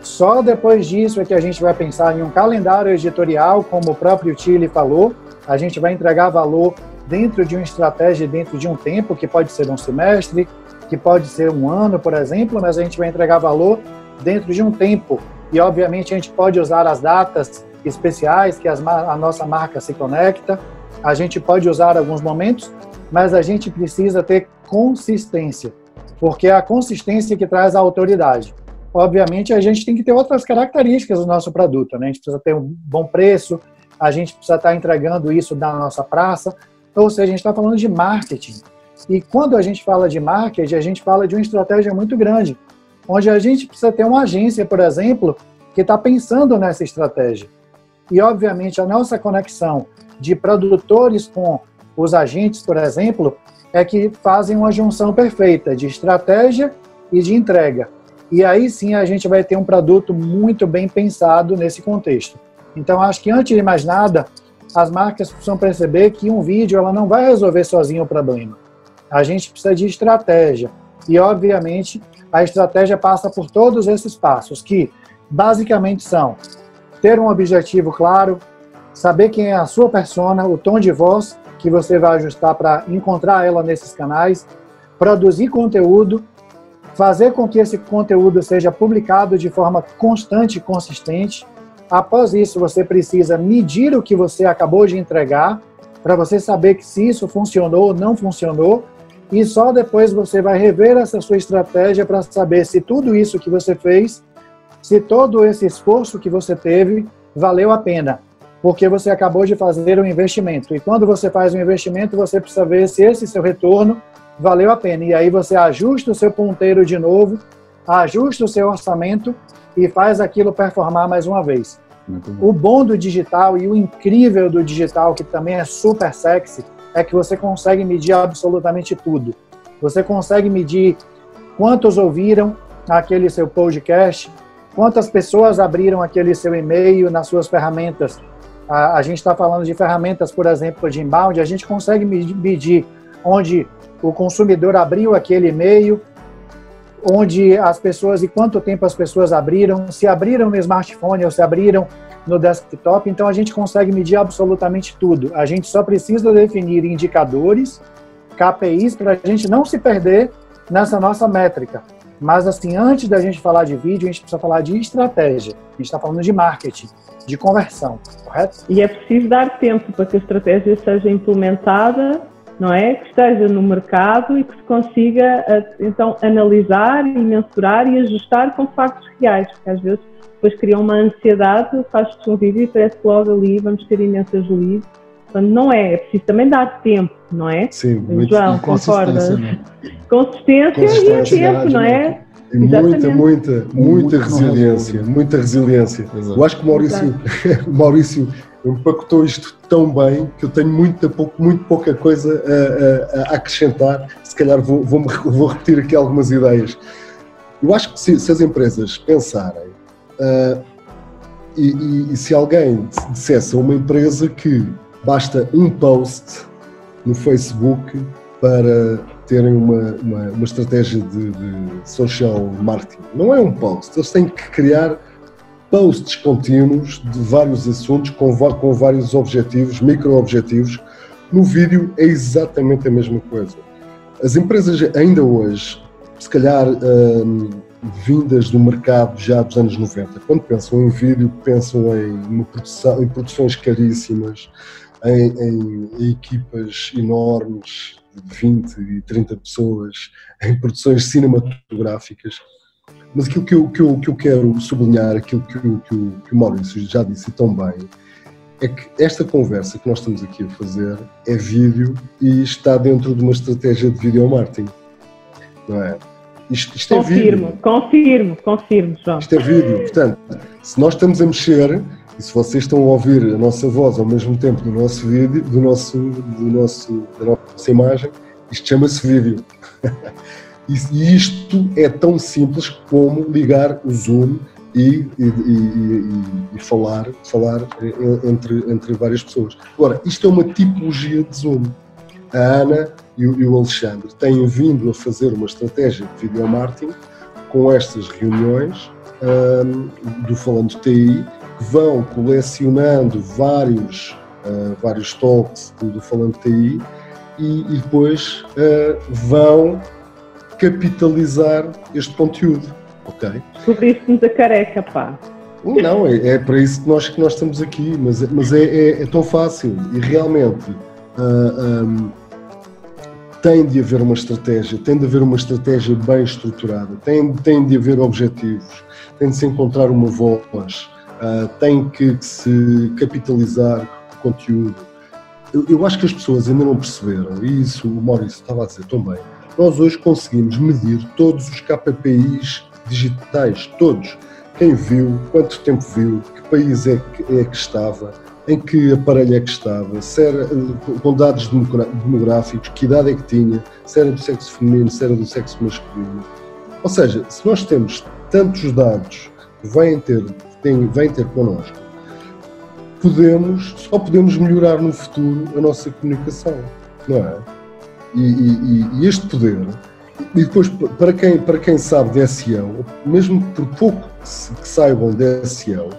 Só depois disso é que a gente vai pensar em um calendário editorial, como o próprio Chile falou. A gente vai entregar valor dentro de uma estratégia, dentro de um tempo, que pode ser um semestre, que pode ser um ano, por exemplo, mas a gente vai entregar valor dentro de um tempo. E, obviamente, a gente pode usar as datas especiais que as, a nossa marca se conecta. A gente pode usar alguns momentos, mas a gente precisa ter consistência, porque é a consistência que traz a autoridade obviamente a gente tem que ter outras características do nosso produto, né? A gente precisa ter um bom preço, a gente precisa estar entregando isso na nossa praça, ou seja, a gente está falando de marketing. E quando a gente fala de marketing, a gente fala de uma estratégia muito grande, onde a gente precisa ter uma agência, por exemplo, que está pensando nessa estratégia. E, obviamente, a nossa conexão de produtores com os agentes, por exemplo, é que fazem uma junção perfeita de estratégia e de entrega. E aí sim a gente vai ter um produto muito bem pensado nesse contexto. Então, acho que antes de mais nada, as marcas precisam perceber que um vídeo ela não vai resolver sozinho o problema. A gente precisa de estratégia. E, obviamente, a estratégia passa por todos esses passos, que basicamente são ter um objetivo claro, saber quem é a sua persona, o tom de voz que você vai ajustar para encontrar ela nesses canais, produzir conteúdo, fazer com que esse conteúdo seja publicado de forma constante e consistente. Após isso, você precisa medir o que você acabou de entregar, para você saber que se isso funcionou ou não funcionou, e só depois você vai rever essa sua estratégia para saber se tudo isso que você fez, se todo esse esforço que você teve valeu a pena, porque você acabou de fazer um investimento. E quando você faz um investimento, você precisa ver se esse seu retorno valeu a pena. E aí você ajusta o seu ponteiro de novo, ajusta o seu orçamento e faz aquilo performar mais uma vez. O bom do digital e o incrível do digital, que também é super sexy, é que você consegue medir absolutamente tudo. Você consegue medir quantos ouviram aquele seu podcast, quantas pessoas abriram aquele seu e-mail nas suas ferramentas. A, a gente está falando de ferramentas, por exemplo, de inbound, a gente consegue medir onde o consumidor abriu aquele e-mail, onde as pessoas e quanto tempo as pessoas abriram, se abriram no smartphone ou se abriram no desktop, então a gente consegue medir absolutamente tudo. A gente só precisa definir indicadores, KPIs, para a gente não se perder nessa nossa métrica. Mas, assim, antes da gente falar de vídeo, a gente precisa falar de estratégia. A gente está falando de marketing, de conversão, correto? E é preciso dar tempo para que a estratégia seja implementada não é? Que esteja no mercado e que se consiga, eh, então, analisar e mensurar e ajustar com factos reais, porque às vezes depois cria uma ansiedade, faz-se um vídeo e parece que logo ali vamos ter imensas leads. Portanto, não é, é preciso também dar tempo, não é? Sim, muito João, concorda? Consistência, Consistência e tempo, não é? E muita, muita, muita resiliência, muita resiliência. Eu acho que o Maurício, Maurício empacotou isto tão bem que eu tenho muito, muito pouca coisa a, a, a acrescentar. Se calhar vou, vou, vou, repetir aqui algumas ideias. Eu acho que se, se as empresas pensarem uh, e, e, e, se alguém dissesse a uma empresa que basta um post no Facebook para terem uma, uma, uma estratégia de, de social marketing, não é um post, eles têm que criar posts contínuos de vários assuntos com, com vários objetivos, micro-objetivos. No vídeo é exatamente a mesma coisa. As empresas ainda hoje, se calhar hum, vindas do mercado já dos anos 90, quando pensam em vídeo, pensam em, produção, em produções caríssimas, em, em, em equipas enormes de 20 e 30 pessoas, em produções cinematográficas mas aquilo que eu, que eu, que eu quero sublinhar, aquilo que, o, que, o, que o Maurício já disse tão bem, é que esta conversa que nós estamos aqui a fazer é vídeo e está dentro de uma estratégia de video marketing. Não é? Isto, isto confirmo, é vídeo. confirmo, confirmo, João. Isto é vídeo. Portanto, se nós estamos a mexer e se vocês estão a ouvir a nossa voz ao mesmo tempo do nosso vídeo, do nosso, do nosso, da nossa imagem, isto chama-se vídeo. E isto é tão simples como ligar o Zoom e, e, e, e, falar, falar entre, entre várias pessoas. Agora, isto é uma tipologia de Zoom. A Ana e o, Alexandre têm vindo a fazer uma estratégia de video marketing com estas reuniões um, do Falando TI, que vão colecionando vários, uh, vários talks do, do Falando TI e, depois uh, vão capitalizar este conteúdo, ok? Cobriste-nos a careca, pá. Não, é, é, para isso que nós, que nós estamos aqui, mas, mas é, é, é tão fácil e realmente uh, ah, um, tem de haver uma estratégia, tem de haver uma estratégia bem estruturada, tem, tem de haver objetivos, tem de se encontrar uma voz, uh, tem que, que, se capitalizar o conteúdo. Eu, eu, acho que as pessoas ainda não perceberam, e isso o Maurício estava a dizer também, nós hoje conseguimos medir todos os KPIs digitais, todos. Quem viu, quanto tempo viu, que país é que, é que estava, em que aparelho é que estava, se era, com dados demográficos, que idade é que tinha, se era do sexo feminino, se era do sexo masculino. Ou seja, se nós temos tantos dados que vêm ter, têm, vêm ter connosco, podemos, só podemos melhorar no futuro a nossa comunicação, não é? E, e, e este poder, e depois para quem, para quem sabe de SEO, mesmo por pouco que saibam de SEO,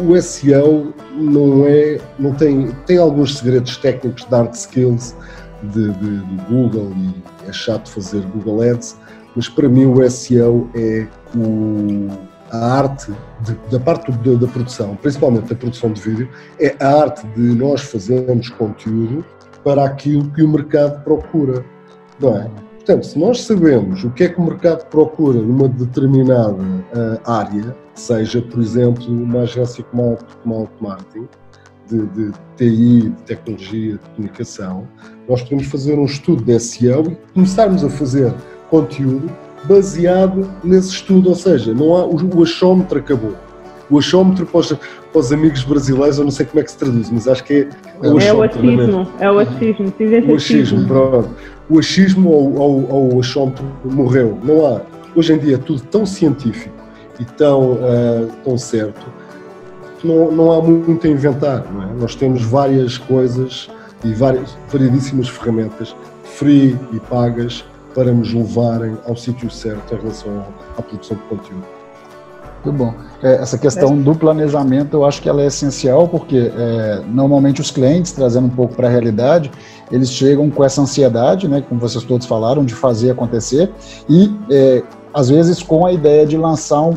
o SEO não é, não tem, tem alguns segredos técnicos de hard skills de, de, de Google e é chato fazer Google Ads, mas para mim o SEO é o, a arte de, da parte da, da produção, principalmente da produção de vídeo, é a arte de nós fazermos conteúdo para aquilo que o mercado procura, não é? Portanto, se nós sabemos o que é que o mercado procura numa determinada uh, área, seja, por exemplo, uma agência como a, Marketing, de, de, TI, de tecnologia, de comunicação, nós podemos fazer um estudo de SEO e começarmos a fazer conteúdo baseado nesse estudo, ou seja, não há, o, o achómetro acabou. O achómetro para os, para os, amigos brasileiros, eu não sei como é que se traduz, mas acho que é, é o achómetro. É o achismo, é o achismo, o achismo, pronto. O achismo ou, ou, ou o achómetro morreu, não há. Hoje em dia é tudo tão científico e tão, uh, tão certo que não, não há muito a inventar, não é? Nós temos várias coisas e várias, variedíssimas ferramentas free e pagas para nos levarem ao sítio certo em relação à produção de conteúdo. Muito bom. É, essa questão do planejamento, eu acho que ela é essencial, porque é, normalmente os clientes, trazendo um pouco para a realidade, eles chegam com essa ansiedade, né, como vocês todos falaram, de fazer acontecer, e é, às vezes com a ideia de lançar um,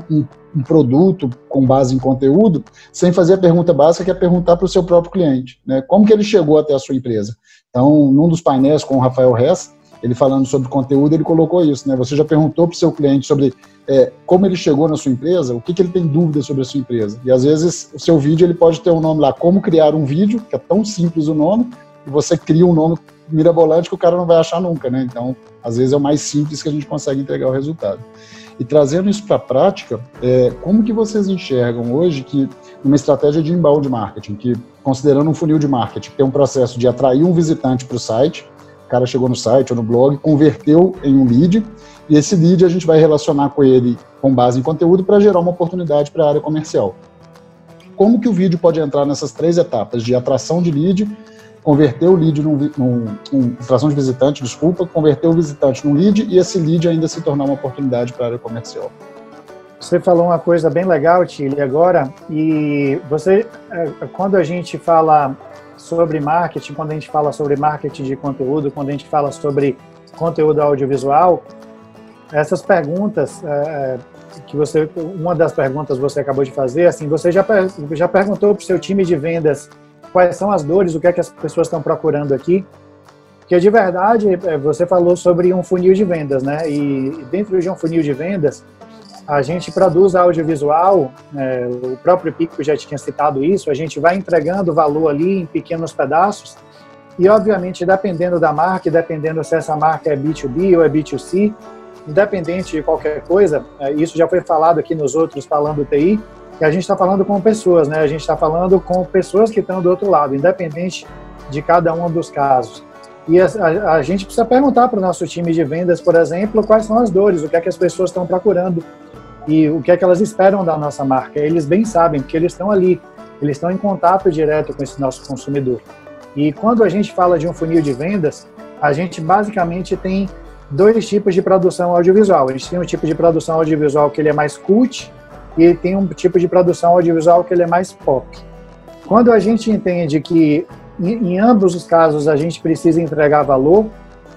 um, produto com base em conteúdo, sem fazer a pergunta básica, que é perguntar para o seu próprio cliente, né, como que ele chegou até a sua empresa. Então, num dos painéis com o Rafael Hess, ele falando sobre conteúdo, ele colocou isso, né? Você já perguntou para o seu cliente sobre é, como ele chegou na sua empresa, o que, que ele tem dúvida sobre a sua empresa. E às vezes o seu vídeo ele pode ter um nome lá, como criar um vídeo, que é tão simples o nome, e você cria um nome mirabolante que o cara não vai achar nunca, né? Então, às vezes é o mais simples que a gente consegue entregar o resultado. E trazendo isso para a prática, é, como que vocês enxergam hoje que uma estratégia de inbound marketing, que considerando um funil de marketing, tem um processo de atrair um visitante para o site, o cara chegou no site ou no blog, converteu em um lead, e esse lead a gente vai relacionar com ele com base em conteúdo para gerar uma oportunidade para a área comercial. Como que o vídeo pode entrar nessas três etapas de atração de lead, converter o lead num, num, num atração de visitante, desculpa, converter o visitante num lead e esse lead ainda se tornar uma oportunidade para a área comercial. Você falou uma coisa bem legal, Tilly, agora, e você, é, quando a gente fala sobre marketing, quando a gente fala sobre marketing de conteúdo, quando a gente fala sobre conteúdo audiovisual, essas perguntas é, que você, uma das perguntas você acabou de fazer, assim, você já, já perguntou para o seu time de vendas quais são as dores, o que é que as pessoas estão procurando aqui? Porque de verdade, é, você falou sobre um funil de vendas, né? E dentro de um funil de vendas, a gente produz audiovisual, é, o próprio Pico já tinha citado isso, a gente vai entregando valor ali em pequenos pedaços e, obviamente, dependendo da marca, dependendo se essa marca é B2B ou é B2C, independente de qualquer coisa, é, isso já foi falado aqui nos outros falando TI, que a gente está falando com pessoas, né? A gente está falando com pessoas que estão do outro lado, independente de cada um dos casos. E a, a, a gente precisa perguntar para o nosso time de vendas, por exemplo, quais são as dores, o que é que as pessoas estão procurando e o que é que elas esperam da nossa marca. Eles bem sabem, porque eles estão ali, eles estão em contato direto com esse nosso consumidor. E quando a gente fala de um funil de vendas, a gente basicamente tem dois tipos de produção audiovisual. A gente tem um tipo de produção audiovisual que ele é mais cult e tem um tipo de produção audiovisual que ele é mais pop. Quando a gente entende que em ambos os casos a gente precisa entregar valor,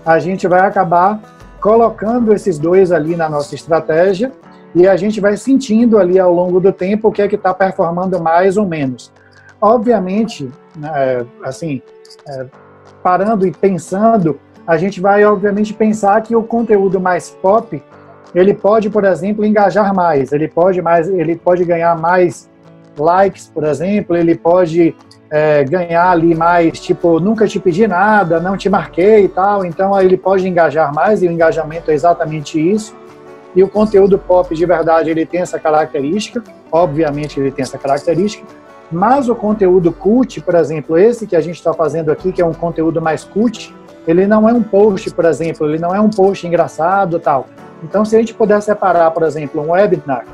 a gente vai acabar colocando esses dois ali na nossa estratégia e a gente vai sentindo ali ao longo do tempo o que é que está performando mais ou menos. Obviamente, né, assim, é, parando e pensando, a gente vai obviamente pensar que o conteúdo mais pop ele pode, por exemplo, engajar mais, ele pode mais, ele pode ganhar mais likes, por exemplo, ele pode é, ganhar ali mais, tipo, nunca te pedi nada, não te marquei e tal, então ele pode engajar mais, e o engajamento é exatamente isso. E o conteúdo pop de verdade ele tem essa característica, obviamente ele tem essa característica, mas o conteúdo cult, por exemplo, esse que a gente está fazendo aqui, que é um conteúdo mais cult, ele não é um post, por exemplo, ele não é um post engraçado tal. Então, se a gente puder separar, por exemplo, um webinar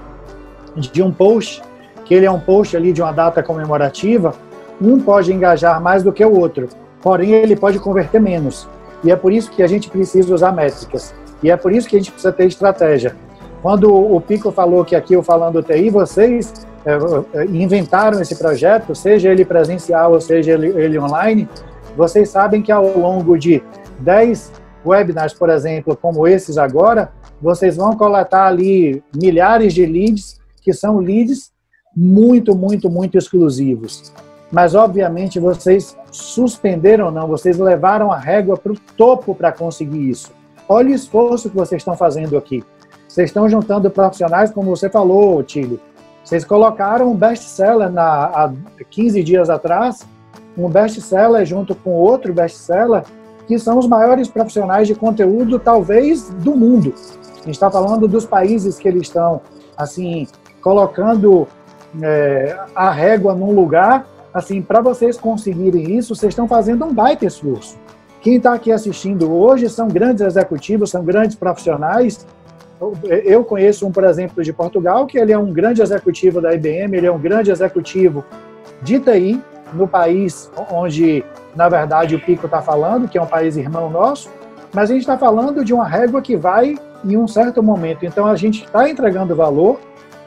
de um post, que ele é um post ali de uma data comemorativa, um pode engajar mais do que o outro, porém ele pode converter menos. E é por isso que a gente precisa usar métricas. E é por isso que a gente precisa ter estratégia. Quando o Pico falou que aqui eu falando TI, vocês é, inventaram esse projeto, seja ele presencial ou seja ele, ele online, vocês sabem que ao longo de 10 webinars, por exemplo, como esses agora, vocês vão coletar ali milhares de leads, que são leads muito, muito, muito exclusivos. Mas, obviamente, vocês suspenderam não, vocês levaram a régua para o topo para conseguir isso. Olha o esforço que vocês estão fazendo aqui. Vocês estão juntando profissionais, como você falou, Tílio. Vocês colocaram um best-seller há 15 dias atrás, um best-seller junto com outro best-seller, que são os maiores profissionais de conteúdo, talvez, do mundo. A gente está falando dos países que eles estão, assim, colocando é, a régua num lugar, assim, para vocês conseguirem isso, vocês estão fazendo um baita esforço. Quem está aqui assistindo hoje são grandes executivos, são grandes profissionais. Eu conheço um, por exemplo, de Portugal, que ele é um grande executivo da IBM, ele é um grande executivo de TI no país onde, na verdade, o Pico está falando, que é um país irmão nosso, mas a gente está falando de uma régua que vai em um certo momento. Então, a gente está entregando valor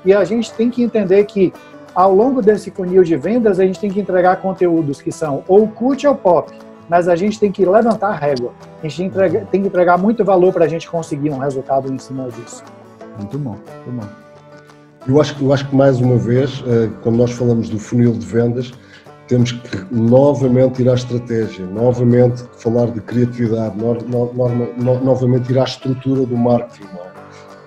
e a gente tem que entender que, ao longo desse funil de vendas, a gente tem que entregar conteúdos que são ou cult ou pop mas a gente tem que levantar a régua. A gente tem que entregar muito valor para a gente conseguir um resultado em cima disso. Muito bom, muito bom. Eu acho, eu acho que, mais uma vez, eh, quando nós falamos do funil de vendas, temos que novamente ir à estratégia, novamente falar de criatividade, no, no, no, novamente ir à estrutura do marketing. É?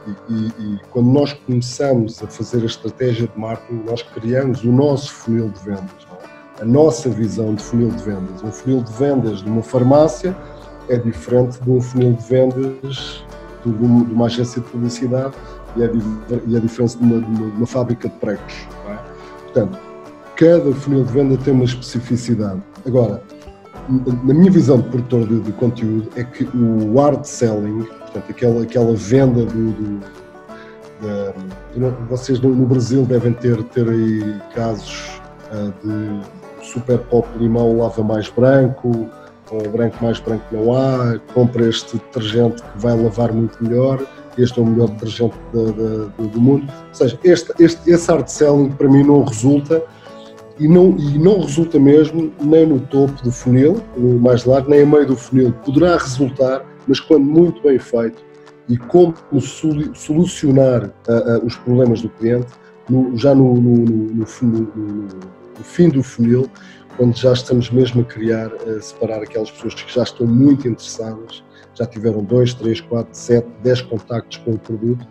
E, e, e, quando nós começamos a fazer a estratégia de marketing, nós criamos o nosso funil de vendas a nossa visão de funil de vendas. Um funil de vendas de uma farmácia é diferente de um funil de vendas de uma agência de publicidade e é, e é diferente de uma, de uma, de uma fábrica de pregos. É? Portanto, cada funil de venda tem uma especificidade. Agora, na minha visão de produtor de, de conteúdo, é que o hard selling, portanto, aquela, aquela venda do, do de, vocês no, no, Brasil devem ter, ter aí casos uh, de super pop limão lava mais branco, ou branco mais branco não há, compra este detergente que vai lavar muito melhor, este é o melhor detergente do mundo. Ou seja, este, este, esse hard selling para mim não resulta e não, e não resulta mesmo nem no topo do funil, no mais largo, nem a meio do funil. Poderá resultar, mas quando muito bem feito e como solucionar uh, uh, os problemas do cliente, no, já no, no, no o fim do funil, quando já estamos mesmo a criar, a separar aquelas pessoas que já estão muito interessadas, já tiveram dois, três, quatro, sete, dez contactos com o produto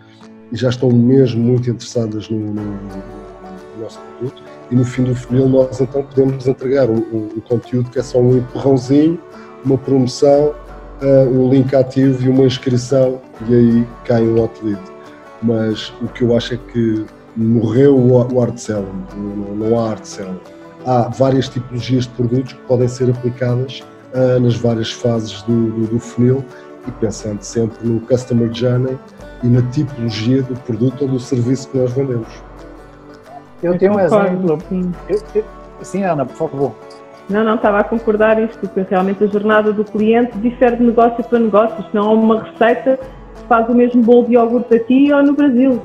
e já estão mesmo muito interessadas no, no, no nosso produto. E no fim do funil, nós então podemos entregar um conteúdo que é só um empurrãozinho, uma promoção, uh, um link ativo e uma inscrição, e aí cai um lead. Mas o que eu acho é que morreu o hard selling, não, há hard selling. Há várias tipologias de produtos que podem ser aplicadas uh, nas várias fases do, do, do, funil e pensando sempre no customer journey e na tipologia do produto ou do serviço que nós vendemos. Eu tenho um exemplo. Eu, eu, sim, Ana, por favor. Não, não, estava a concordar isto, porque realmente a jornada do cliente difere de negócio para negócio. Não é uma receita que faz o mesmo bolo de iogurte aqui ou no Brasil.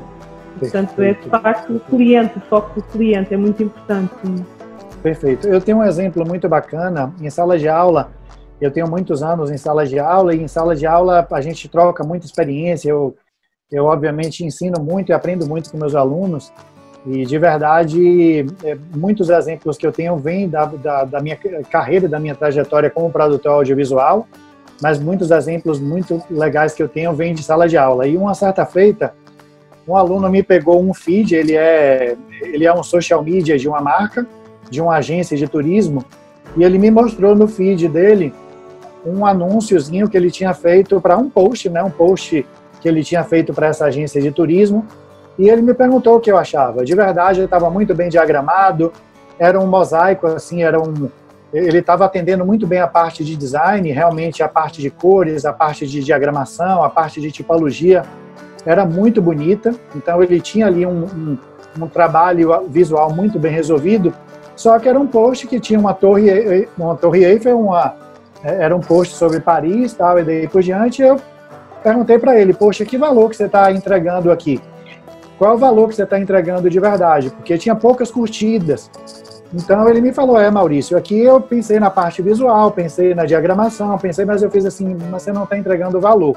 Portanto, é de facto o cliente, o foco do cliente é muito importante. Perfeito. Eu tenho um exemplo muito bacana em sala de aula. Eu tenho muitos anos em sala de aula e em sala de aula a gente troca muita experiência. Eu, eu obviamente ensino muito e aprendo muito com meus alunos. E de verdade, é, muitos exemplos que eu tenho vêm da, da, da minha carreira, da minha trajetória como produtor audiovisual, mas muitos exemplos muito legais que eu tenho vêm de sala de aula. E uma certa feita, um aluno me pegou um feed, ele é, ele é um social media de uma marca, de uma agência de turismo, e ele me mostrou no feed dele um anúnciozinho que ele tinha feito para um post, né, um post que ele tinha feito para essa agência de turismo, e ele me perguntou o que eu achava. De verdade, ele estava muito bem diagramado, era um mosaico, assim, era um, ele estava atendendo muito bem a parte de design, realmente a parte de cores, a parte de diagramação, a parte de tipologia era muito bonita, então ele tinha ali um, um, um trabalho visual muito bem resolvido, só que era um post que tinha uma torre, uma torre Eiffel, uma, é, era um post sobre Paris tal, e daí por diante eu perguntei para ele, poxa, que valor que você está entregando aqui? Qual é o valor que você está entregando de verdade? Porque tinha poucas curtidas. Então ele me falou, é Maurício, aqui eu pensei na parte visual, pensei na diagramação, pensei, mas eu fiz assim, mas você não está entregando valor.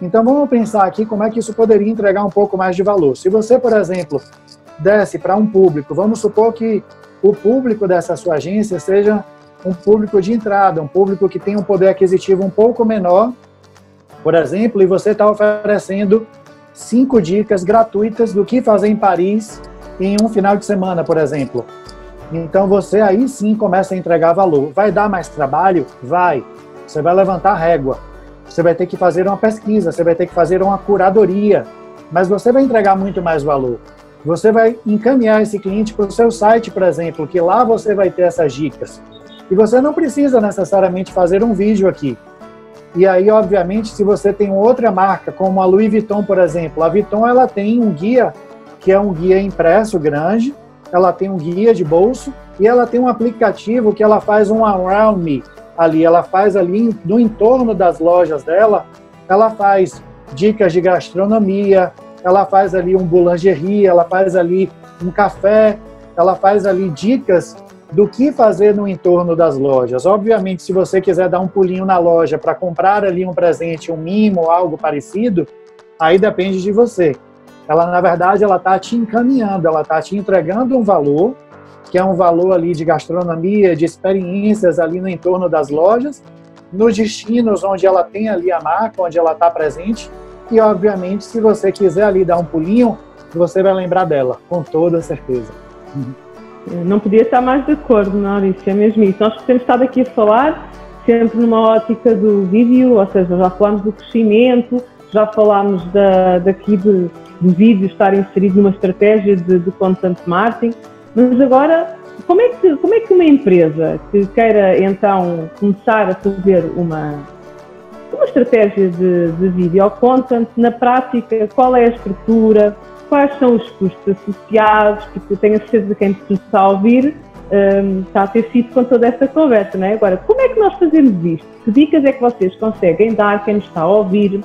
Então vamos pensar aqui como é que isso poderia entregar um pouco mais de valor. Se você, por exemplo, desse para um público, vamos supor que o público dessa sua agência seja um público de entrada, um público que tem um poder aquisitivo um pouco menor, por exemplo, e você está oferecendo cinco dicas gratuitas do que fazer em Paris em um final de semana, por exemplo. Então você aí sim começa a entregar valor. Vai dar mais trabalho? Vai. Você vai levantar régua. Você vai ter que fazer uma pesquisa, você vai ter que fazer uma curadoria, mas você vai entregar muito mais valor. Você vai encaminhar esse cliente para o seu site, por exemplo, que lá você vai ter essas dicas. E você não precisa necessariamente fazer um vídeo aqui. E aí, obviamente, se você tem outra marca, como a Louis Vuitton, por exemplo, a Vuitton ela tem um guia que é um guia impresso grande, ela tem um guia de bolso e ela tem um aplicativo que ela faz um around me ali, ela faz ali no entorno das lojas dela, ela faz dicas de gastronomia, ela faz ali um boulangerie, ela faz ali um café, ela faz ali dicas do que fazer no entorno das lojas. Obviamente, se você quiser dar um pulinho na loja para comprar ali um presente, um mimo algo parecido, aí depende de você. Ela, na verdade, ela está te encaminhando, ela está te entregando um valor, que é um valor ali de gastronomia, de experiências ali no entorno das lojas, nos destinos onde ela tem ali a marca, onde ela está presente, e, obviamente, se você quiser ali dar um pulinho, você vai lembrar dela, com toda certeza. Não podia estar mais de acordo, Maurício, é mesmo isso. Nós temos estado aqui a falar sempre numa ótica do vídeo, ou seja, já falámos do crescimento, já falámos da, daqui de, de vídeo estar inserido numa estratégia de, de content marketing, mas agora, como é, que, como é que uma empresa que queira então começar a fazer uma, uma estratégia de, de vídeo content, na prática, qual é a estrutura, quais são os custos associados, porque tenho a certeza que quem está a ouvir um, está a ter sido com toda essa conversa, não é? Agora, como é que nós fazemos isto? Que dicas é que vocês conseguem dar, quem nos está a ouvir,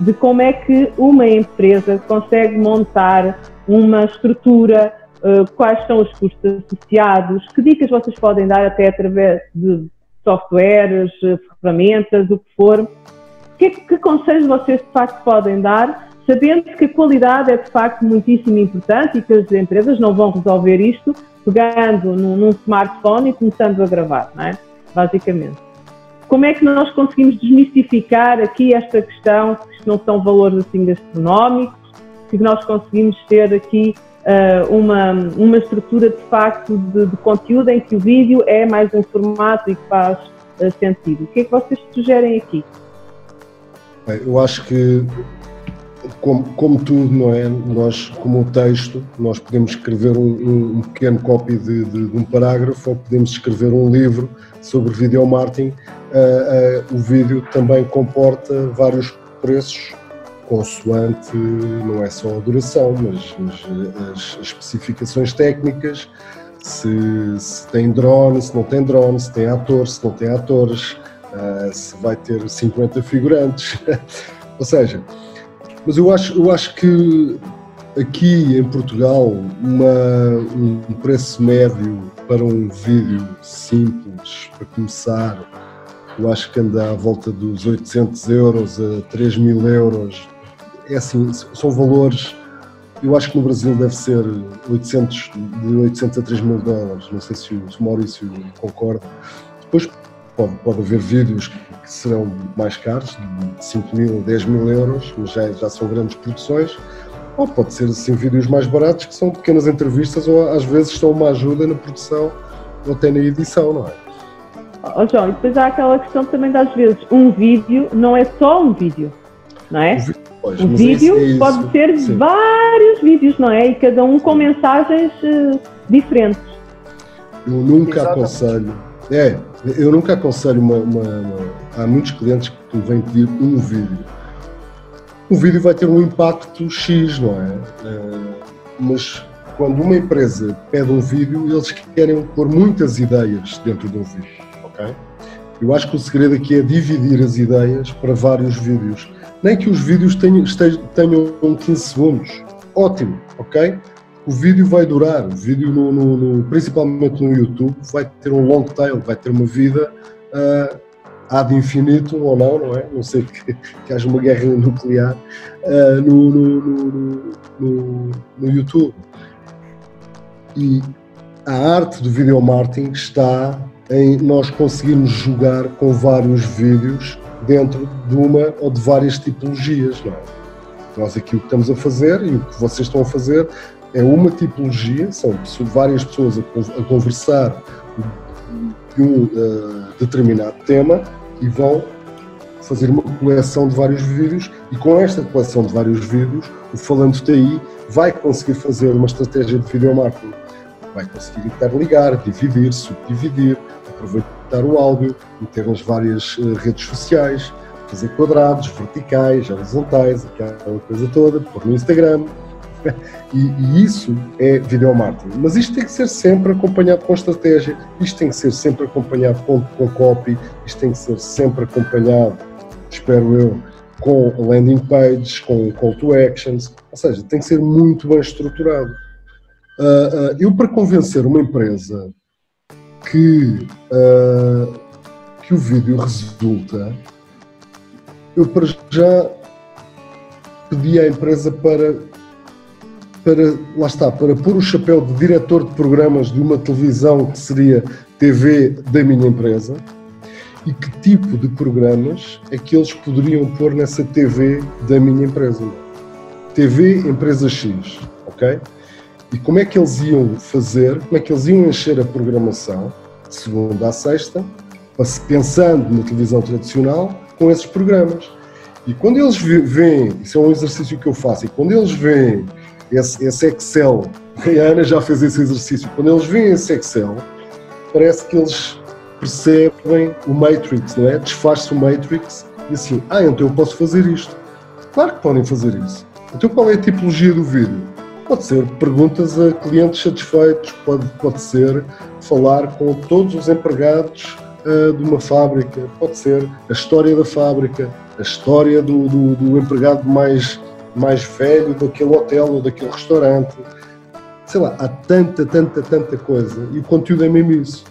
de como é que uma empresa consegue montar uma estrutura, uh, quais são os custos associados, que dicas vocês podem dar até através de softwares, ferramentas, o que for. Que, que conselhos vocês de facto podem dar sabendo que a qualidade é de facto muitíssimo importante e que as empresas não vão resolver isto pegando num, num smartphone e começando a gravar, não é? Basicamente. Como é que nós conseguimos desmistificar aqui esta questão, que não são valores assim gastronómicos, que nós conseguimos ter aqui uh, uma, uma estrutura de facto de, de, conteúdo em que o vídeo é mais um formato e que faz uh, sentido. O que é que vocês sugerem aqui? Eu acho que como, como, tudo, não é? Nós, como o texto, nós podemos escrever um, um pequeno copy de, de, de, um parágrafo ou podemos escrever um livro sobre video marketing. Uh, uh, o vídeo também comporta vários preços, consoante não é só a duração, mas, mas as, especificações técnicas, se, se, tem drone, se não tem drone, se tem ator, se não tem atores, uh, se vai ter 50 figurantes. ou seja, mas eu acho, eu acho que aqui em Portugal uma, um preço médio para um vídeo simples, para começar, eu acho que anda à volta dos 800 euros a 3 mil euros. É assim, são valores, eu acho que no Brasil deve ser 800, de 800 a 3 mil dólares, não sei se o, se o Maurício concorda. Depois pode, pode haver vídeos que serão mais caros, de 5 mil, 10 mil euros, mas já, já são grandes produções. Ou pode ser assim vídeos mais baratos, que são pequenas entrevistas, ou às vezes são uma ajuda na produção ou até na edição, não é? Oh, João, e depois há aquela questão também das vezes, um vídeo não é só um vídeo, não é? Pois, um vídeo é pode ser sim. vários vídeos, não é? E cada um com mensagens uh, diferentes. Eu nunca Exatamente. aconselho. É, eu nunca aconselho uma, uma, uma, Há muitos clientes que vêm pedir um vídeo. o vídeo vai ter um impacto X, não é? Uh, mas quando uma empresa pede um vídeo, eles querem pôr muitas ideias dentro de um vídeo, ok? Eu acho que o segredo aqui é dividir as ideias para vários vídeos. Nem que os vídeos tenham, tenham 15 segundos. Ótimo, ok? O vídeo vai durar, o vídeo no, no, no, principalmente no YouTube vai ter um long tail, vai ter uma vida uh, ad infinito ou não, não é? Não sei que, que haja uma guerra nuclear uh, no, no, no, no, YouTube. E a arte do video marketing está em nós conseguirmos jogar com vários vídeos dentro de uma ou de várias tipologias, não é? Nós aqui o que estamos a fazer e o que vocês estão a fazer é uma tipologia, são várias pessoas a, conversar de um uh, determinado tema e vão fazer uma coleção de vários vídeos e com esta coleção de vários vídeos, o Falando TI vai conseguir fazer uma estratégia de video marketing. Vai conseguir interligar, dividir, subdividir, aproveitar o áudio, meter nas várias uh, redes sociais, fazer quadrados, verticais, horizontais, aquela coisa toda, pôr no Instagram. E, e, isso é video marketing. Mas isto tem que ser sempre acompanhado com estratégia, isto tem que ser sempre acompanhado com, com copy, isto tem que ser sempre acompanhado, espero eu, com landing pages, com call to actions, ou seja, tem que ser muito bem estruturado. Uh, uh, eu, para convencer uma empresa que, uh, que o vídeo resulta, eu para já pedi à empresa para, para, lá está, para pôr o chapéu de diretor de programas de uma televisão que seria TV da minha empresa e que tipo de programas é que eles poderiam pôr nessa TV da minha empresa. TV Empresa X, ok? E como é que eles iam fazer, como é que eles iam encher a programação, de segunda a sexta, pensando na televisão tradicional, com esses programas. E quando eles veem, isso é um exercício que eu faço, e quando eles veem esse, esse Excel, a Ana já fez esse exercício, quando eles veem esse Excel, parece que eles percebem o Matrix, não é? Desfaz-se o Matrix e assim, ah, então eu posso fazer isto. Claro que podem fazer isso. Então qual é a tipologia do vídeo? Pode ser perguntas a clientes satisfeitos, pode, pode ser falar com todos os empregados uh, de uma fábrica, pode ser a história da fábrica, a história do, do, do empregado mais, mais velho daquele hotel ou daquele restaurante. Sei lá, há tanta, tanta, tanta coisa e o conteúdo é mesmo isso.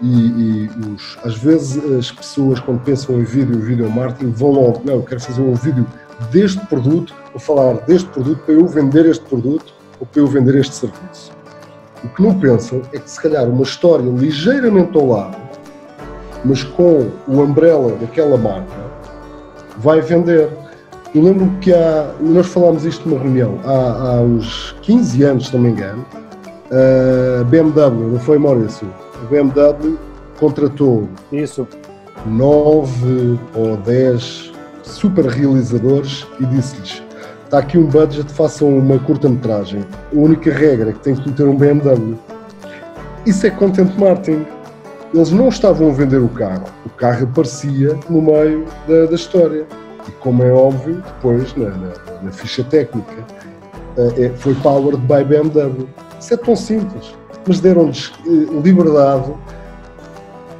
E, e os, às vezes as pessoas, quando pensam em vídeo, vídeo marketing, vão logo, não, eu quero fazer um vídeo deste produto, vou falar deste produto para eu vender este produto ou para eu vender este serviço. O que não pensam é que se calhar uma história ligeiramente ao lado, mas com o umbrella daquela marca, vai vender. Eu lembro que há, nós falámos isto numa reunião há, há uns 15 anos, se não me engano, a BMW, não foi Maurício? A BMW contratou Isso. nove ou dez super realizadores e disse-lhes está aqui um budget, façam uma curta-metragem. A única regra é que tem que meter um BMW. Isso é content marketing. Eles não estavam a vender o carro, o carro aparecia no meio da, da história. E como é óbvio, depois, na, na, na ficha técnica, uh, é, foi powered by BMW. Isso é tão simples. Mas deram-lhes uh, liberdade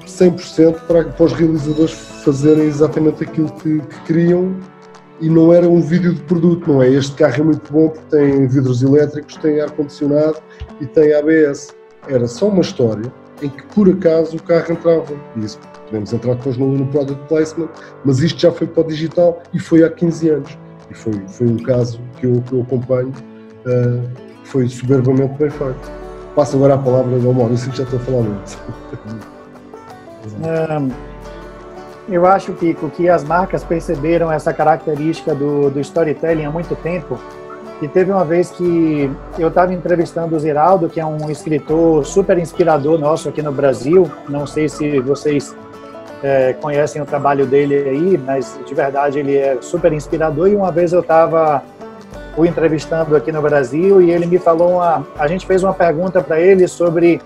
100% para, para os realizadores fazerem exatamente aquilo que, que queriam e não era um vídeo de produto, não é? Este carro é muito bom porque tem vidros elétricos, tem ar-condicionado e tem ABS. Era só uma história em que por acaso o carro entrava. E isso podemos entrar depois no, no product placement, mas isto já foi para o digital e foi há 15 anos. E foi, foi um caso que eu, que eu acompanho, uh, foi soberbamente bem feito. Passo agora a palavra ao Maurício, que já estou a falar muito. Um, eu acho, Pico, que as marcas perceberam essa característica do, do storytelling há muito tempo. E teve uma vez que eu estava entrevistando o Ziraldo, que é um escritor super inspirador nosso aqui no Brasil. Não sei se vocês é, conhecem o trabalho dele aí, mas de verdade ele é super inspirador. E uma vez eu estava o entrevistando aqui no Brasil e ele me falou uma. A gente fez uma pergunta para ele sobre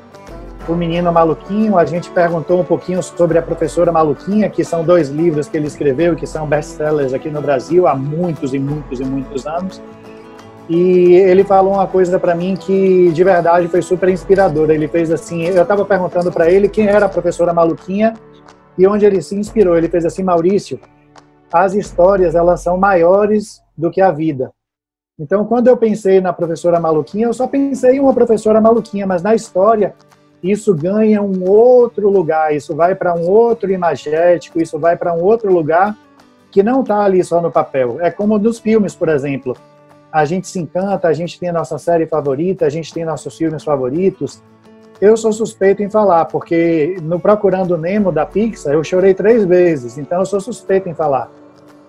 O Menino Maluquinho, a gente perguntou um pouquinho sobre a Professora Maluquinha, que são dois livros que ele escreveu, que são best-sellers aqui no Brasil há muitos e muitos e muitos anos. E ele falou uma coisa para mim que de verdade foi super inspiradora. Ele fez assim, eu estava perguntando para ele quem era a Professora Maluquinha e onde ele se inspirou. Ele fez assim, Maurício, as histórias elas são maiores do que a vida. Então, quando eu pensei na professora maluquinha, eu só pensei em uma professora maluquinha, mas na história isso ganha um outro lugar, isso vai para um outro imagético, isso vai para um outro lugar que não está ali só no papel. É como nos filmes, por exemplo. A gente se encanta, a gente tem a nossa série favorita, a gente tem nossos filmes favoritos. Eu sou suspeito em falar, porque no Procurando Nemo da Pixar eu chorei três vezes, então eu sou suspeito em falar.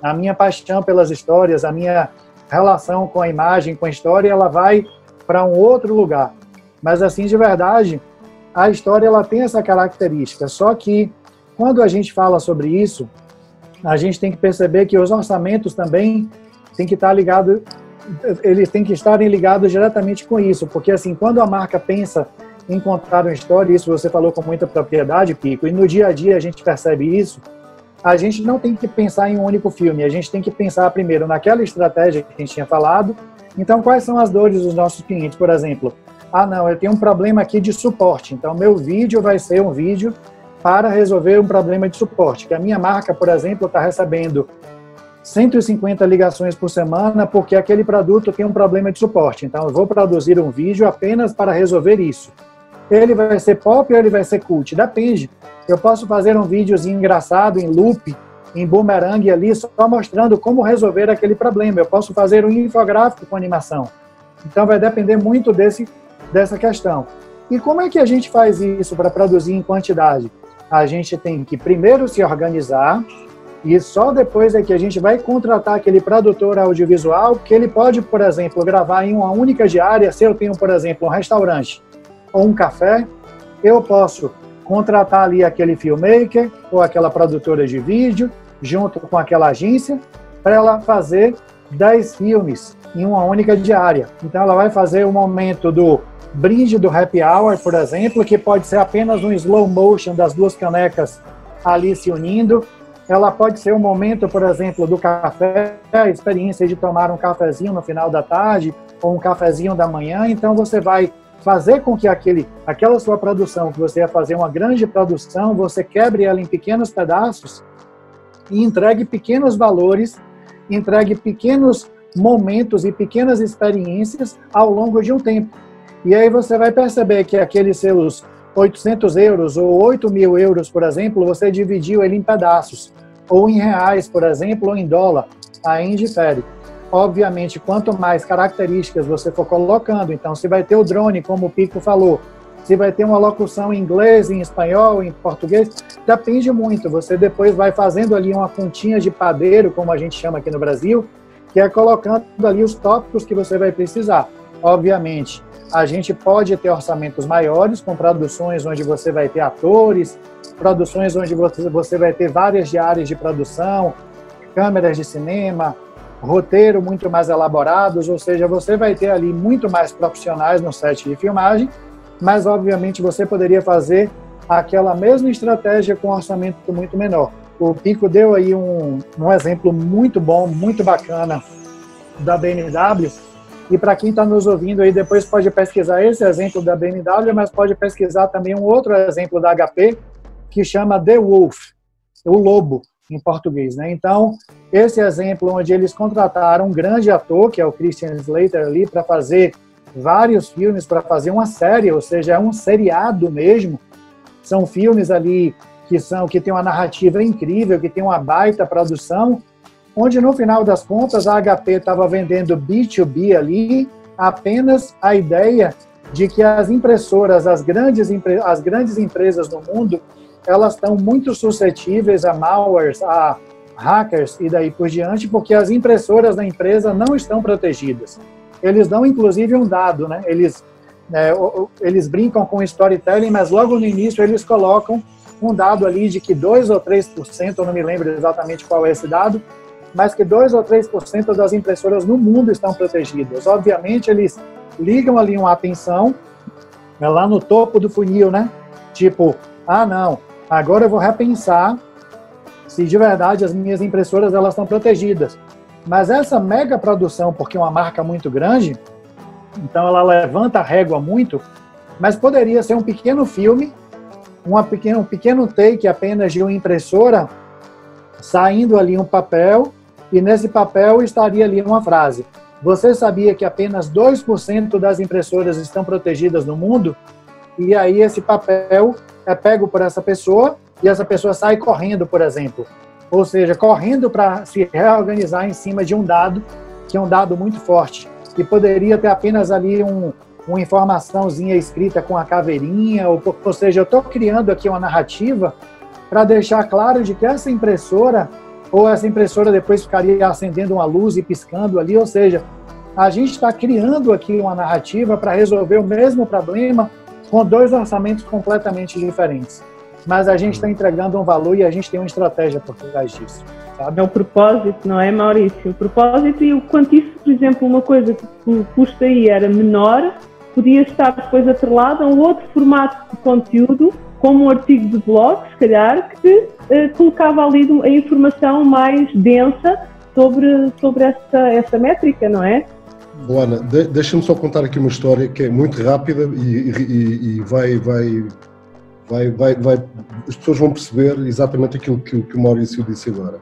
A minha paixão pelas histórias, a minha relação com a imagem, com a história, ela vai para um outro lugar. Mas assim, de verdade, a história ela tem essa característica. Só que quando a gente fala sobre isso, a gente tem que perceber que os orçamentos também têm que estar ligados, eles têm que estarem ligados diretamente com isso, porque assim, quando a marca pensa em contar uma história, isso você falou com muita propriedade, Pico, e no dia a dia a gente percebe isso, a gente não tem que pensar em um único filme, a gente tem que pensar primeiro naquela estratégia que a gente tinha falado. Então, quais são as dores dos nossos clientes, por exemplo? Ah, não, eu tenho um problema aqui de suporte, então meu vídeo vai ser um vídeo para resolver um problema de suporte. Que a minha marca, por exemplo, está recebendo 150 ligações por semana porque aquele produto tem um problema de suporte. Então, eu vou produzir um vídeo apenas para resolver isso. Ele vai ser pop ou ele vai ser cult? Depende. Eu posso fazer um videozinho engraçado em loop, em boomerang ali, só mostrando como resolver aquele problema. Eu posso fazer um infográfico com animação. Então vai depender muito desse, dessa questão. E como é que a gente faz isso para produzir em quantidade? A gente tem que primeiro se organizar e só depois é que a gente vai contratar aquele produtor audiovisual que ele pode, por exemplo, gravar em uma única diária. Se eu tenho, por exemplo, um restaurante ou um café, eu posso contratar ali aquele filmmaker ou aquela produtora de vídeo, junto com aquela agência, para ela fazer 10 filmes em uma única diária. Então, ela vai fazer o momento do brinde do happy hour, por exemplo, que pode ser apenas um slow motion das duas canecas ali se unindo. Ela pode ser um momento, por exemplo, do café, a experiência de tomar um cafezinho no final da tarde ou um cafezinho da manhã. Então, você vai fazer com que aquele, aquela sua produção, que você ia fazer uma grande produção, você quebre ela em pequenos pedaços e entregue pequenos valores, entregue pequenos momentos e pequenas experiências ao longo de um tempo. E aí você vai perceber que aqueles seus 800 euros ou 8 mil euros, por exemplo, você dividiu ele em pedaços, ou em reais, por exemplo, ou em dólar, aí indifere. Obviamente, quanto mais características você for colocando, então se vai ter o drone, como o Pico falou, se vai ter uma locução em inglês, em espanhol, em português, depende muito. Você depois vai fazendo ali uma pontinha de padeiro, como a gente chama aqui no Brasil, que é colocando ali os tópicos que você vai precisar. Obviamente, a gente pode ter orçamentos maiores, com produções onde você vai ter atores, produções onde você vai ter várias diárias de produção, câmeras de cinema, roteiro muito mais elaborados, ou seja, você vai ter ali muito mais profissionais no set de filmagem, mas obviamente você poderia fazer aquela mesma estratégia com orçamento muito menor. O Pico deu aí um, um exemplo muito bom, muito bacana da BMW, e para quem está nos ouvindo aí, depois pode pesquisar esse exemplo da BMW, mas pode pesquisar também um outro exemplo da HP, que chama The Wolf, o lobo em português, né? Então, esse exemplo onde eles contrataram um grande ator, que é o Christian Slater ali, para fazer vários filmes, para fazer uma série, ou seja, é um seriado mesmo. São filmes ali que são que tem uma narrativa incrível, que tem uma baita produção, onde no final das contas a HP estava vendendo B2B ali, apenas a ideia de que as impressoras, as grandes, as grandes empresas no mundo, elas estão muito suscetíveis a malwares, a hackers e daí por diante, porque as impressoras da empresa não estão protegidas. Eles dão, inclusive, um dado, né? Eles, é, eles brincam com storytelling, mas logo no início eles colocam um dado ali de que 2 ou 3%, eu não me lembro exatamente qual é esse dado, mas que 2 ou 3% das impressoras no mundo estão protegidas. Obviamente, eles ligam ali uma atenção, é lá no topo do funil, né? Tipo, ah, não, agora eu vou repensar se de verdade as minhas impressoras elas estão protegidas. Mas essa mega produção, porque é uma marca muito grande, então ela levanta a régua muito, mas poderia ser um pequeno filme, uma pequena, um pequeno take apenas de uma impressora, saindo ali um papel, e nesse papel estaria ali uma frase. Você sabia que apenas 2% das impressoras estão protegidas no mundo? E aí esse papel é pego por essa pessoa e essa pessoa sai correndo, por exemplo. Ou seja, correndo para se reorganizar em cima de um dado que é um dado muito forte. E poderia ter apenas ali um, uma informaçãozinha escrita com a caveirinha, ou, ou seja, eu estou criando aqui uma narrativa para deixar claro de que essa impressora, ou essa impressora depois ficaria acendendo uma luz e piscando ali, ou seja, a gente está criando aqui uma narrativa para resolver o mesmo problema com dois orçamentos completamente diferentes mas a gente está entregando um valor e a gente tem uma estratégia por trás disso. Sabe? É o propósito, não é, Maurício? O propósito e o quanto isso, por exemplo, uma coisa que o custo aí era menor, podia estar depois atrelado a um outro formato de conteúdo, como um artigo de blog, se calhar, que eh, colocava ali a informação mais densa sobre, sobre essa, essa métrica, não é? Luana, de, deixa-me só contar aqui uma história que é muito rápida e, e, e vai, vai vai, vai, vai, as pessoas vão perceber exatamente aquilo que, que o Maurício disse agora.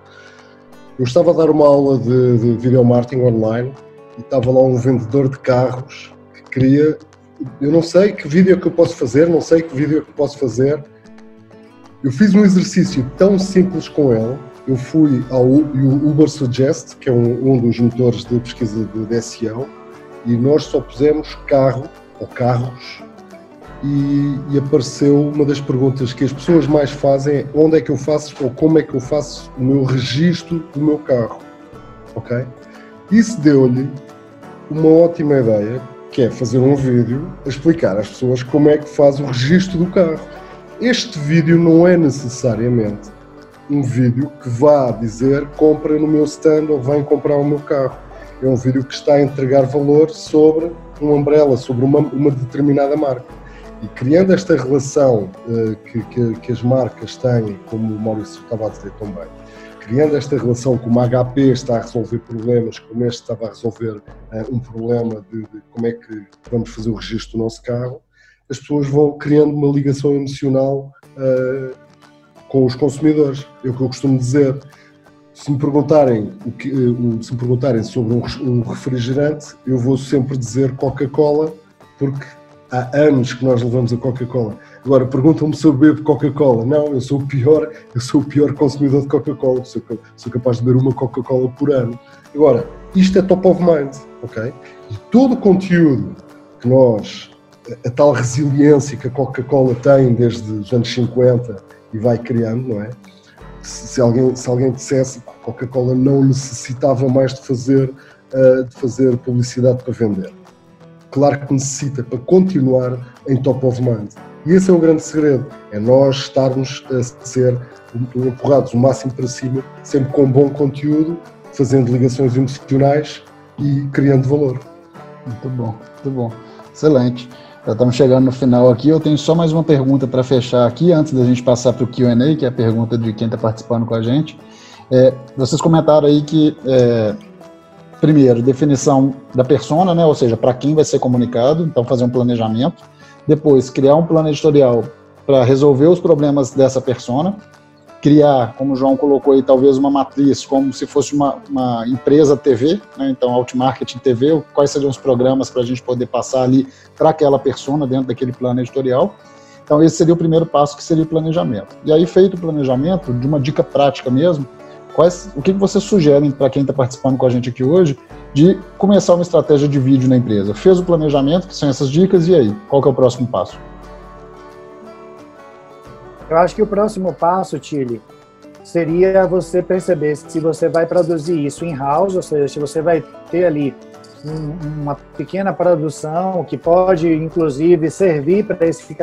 Eu estava a dar uma aula de, de video marketing online e estava lá um vendedor de carros que queria. Eu não sei que vídeo é que eu posso fazer, não sei que vídeo é que posso fazer. Eu fiz um exercício tão simples com ele. Eu fui ao Uber Suggest, que é um, um dos motores de pesquisa de, de SEO, e nós só pusemos carro ou carros e, e, apareceu uma das perguntas que as pessoas mais fazem é onde é que eu faço ou como é que eu faço o meu registro do meu carro, ok? Isso deu-lhe uma ótima ideia, que é fazer um vídeo a explicar às pessoas como é que faz o registro do carro. Este vídeo não é necessariamente um vídeo que vá dizer compra no meu stand ou vem comprar o meu carro. É um vídeo que está a entregar valor sobre uma umbrella, sobre uma, uma determinada marca. E criando esta relação uh, que, que, que, as marcas têm, como o Maurício estava a dizer também, criando esta relação como a HP está a resolver problemas, como este estava a resolver uh, um problema de, de, como é que vamos fazer o registro do nosso carro, as pessoas vão criando uma ligação emocional uh, com os consumidores. É o que eu costumo dizer. Se me perguntarem, o que, se me perguntarem sobre um, um refrigerante, eu vou sempre dizer Coca-Cola, porque há anos que nós levamos a Coca-Cola. Agora perguntam-me se eu bebo Coca-Cola. Não, eu sou o pior, eu sou o pior consumidor de Coca-Cola. Sou, sou, capaz de beber uma Coca-Cola por ano. Agora, isto é top of mind, ok? E todo o conteúdo que nós, a, a tal resiliência que a Coca-Cola tem desde os anos 50 e vai criando, não é? Se, se alguém, se alguém dissesse a Coca-Cola não necessitava mais de fazer, uh, de fazer publicidade para vender claro que necessita para continuar em top of mind. E esse é o grande segredo, é nós estarmos a ser empurrados o máximo para cima, sempre com bom conteúdo, fazendo ligações emocionais e criando valor. Muito bom, muito bom. Excelente. Já estamos chegando no final aqui. Eu tenho só mais uma pergunta para fechar aqui, antes da gente passar para o QA, que é a pergunta de quem está participando com a gente. É, vocês comentaram aí que é, primeiro, definição da persona, né? ou seja, para quem vai ser comunicado, então fazer um planejamento. Depois, criar um plano editorial para resolver os problemas dessa persona. Criar, como o João colocou aí, talvez uma matriz, como se fosse uma, uma empresa TV, né? então Outmarketing TV, quais seriam os programas para a gente poder passar ali para aquela persona dentro daquele plano editorial. Então, esse seria o primeiro passo, que seria o planejamento. E aí, feito o planejamento, de uma dica prática mesmo, Quais, o que vocês sugerem para quem está participando com a gente aqui hoje de começar uma estratégia de vídeo na empresa? Fez o planejamento, que são essas dicas, e aí? Qual é o próximo passo? Eu acho que o próximo passo, Tilly, seria você perceber se você vai produzir isso in-house, ou seja, se você vai ter ali um, uma pequena produção que pode, inclusive, servir para esse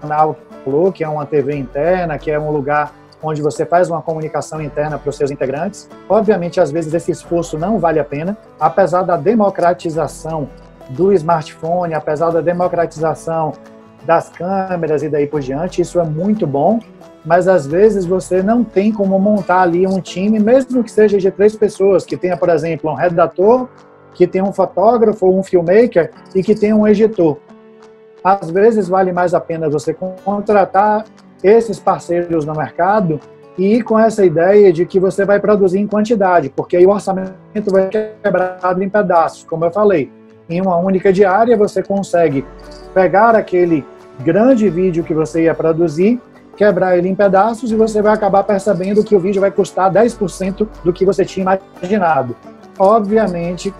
canal que é uma TV interna, que é um lugar onde você faz uma comunicação interna para os seus integrantes. Obviamente, às vezes esse esforço não vale a pena, apesar da democratização do smartphone, apesar da democratização das câmeras e daí por diante, isso é muito bom, mas às vezes você não tem como montar ali um time, mesmo que seja de três pessoas, que tenha, por exemplo, um redator, que tenha um fotógrafo, um filmmaker e que tenha um editor. Às vezes vale mais a pena você contratar esses parceiros no mercado e com essa ideia de que você vai produzir em quantidade, porque aí o orçamento vai quebrado em pedaços, como eu falei. Em uma única diária você consegue pegar aquele grande vídeo que você ia produzir, quebrar ele em pedaços e você vai acabar percebendo que o vídeo vai custar 10% do que você tinha imaginado. Obviamente,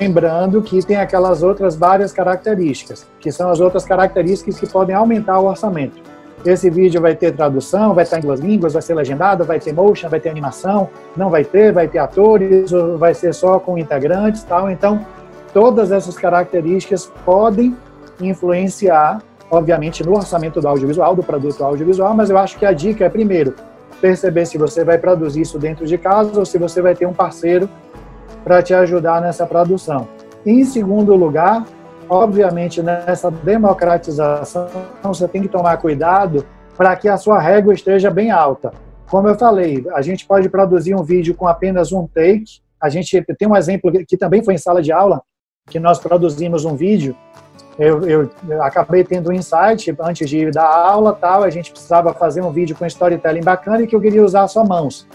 lembrando que tem aquelas outras várias características, que são as outras características que podem aumentar o orçamento. Esse vídeo vai ter tradução, vai estar em duas línguas, vai ser legendado, vai ter motion, vai ter animação, não vai ter, vai ter atores, vai ser só com integrantes, tal. Então, todas essas características podem influenciar, obviamente, no orçamento do audiovisual, do produto audiovisual, mas eu acho que a dica é, primeiro, perceber se você vai produzir isso dentro de casa ou se você vai ter um parceiro para te ajudar nessa produção. Em segundo lugar, obviamente, nessa democratização, você tem que tomar cuidado para que a sua régua esteja bem alta. Como eu falei, a gente pode produzir um vídeo com apenas um take. A gente tem um exemplo que também foi em sala de aula, que nós produzimos um vídeo. Eu, eu, eu acabei tendo um insight antes de dar aula, tal. A gente precisava fazer um vídeo com storytelling bacana e que eu queria usar só mãos.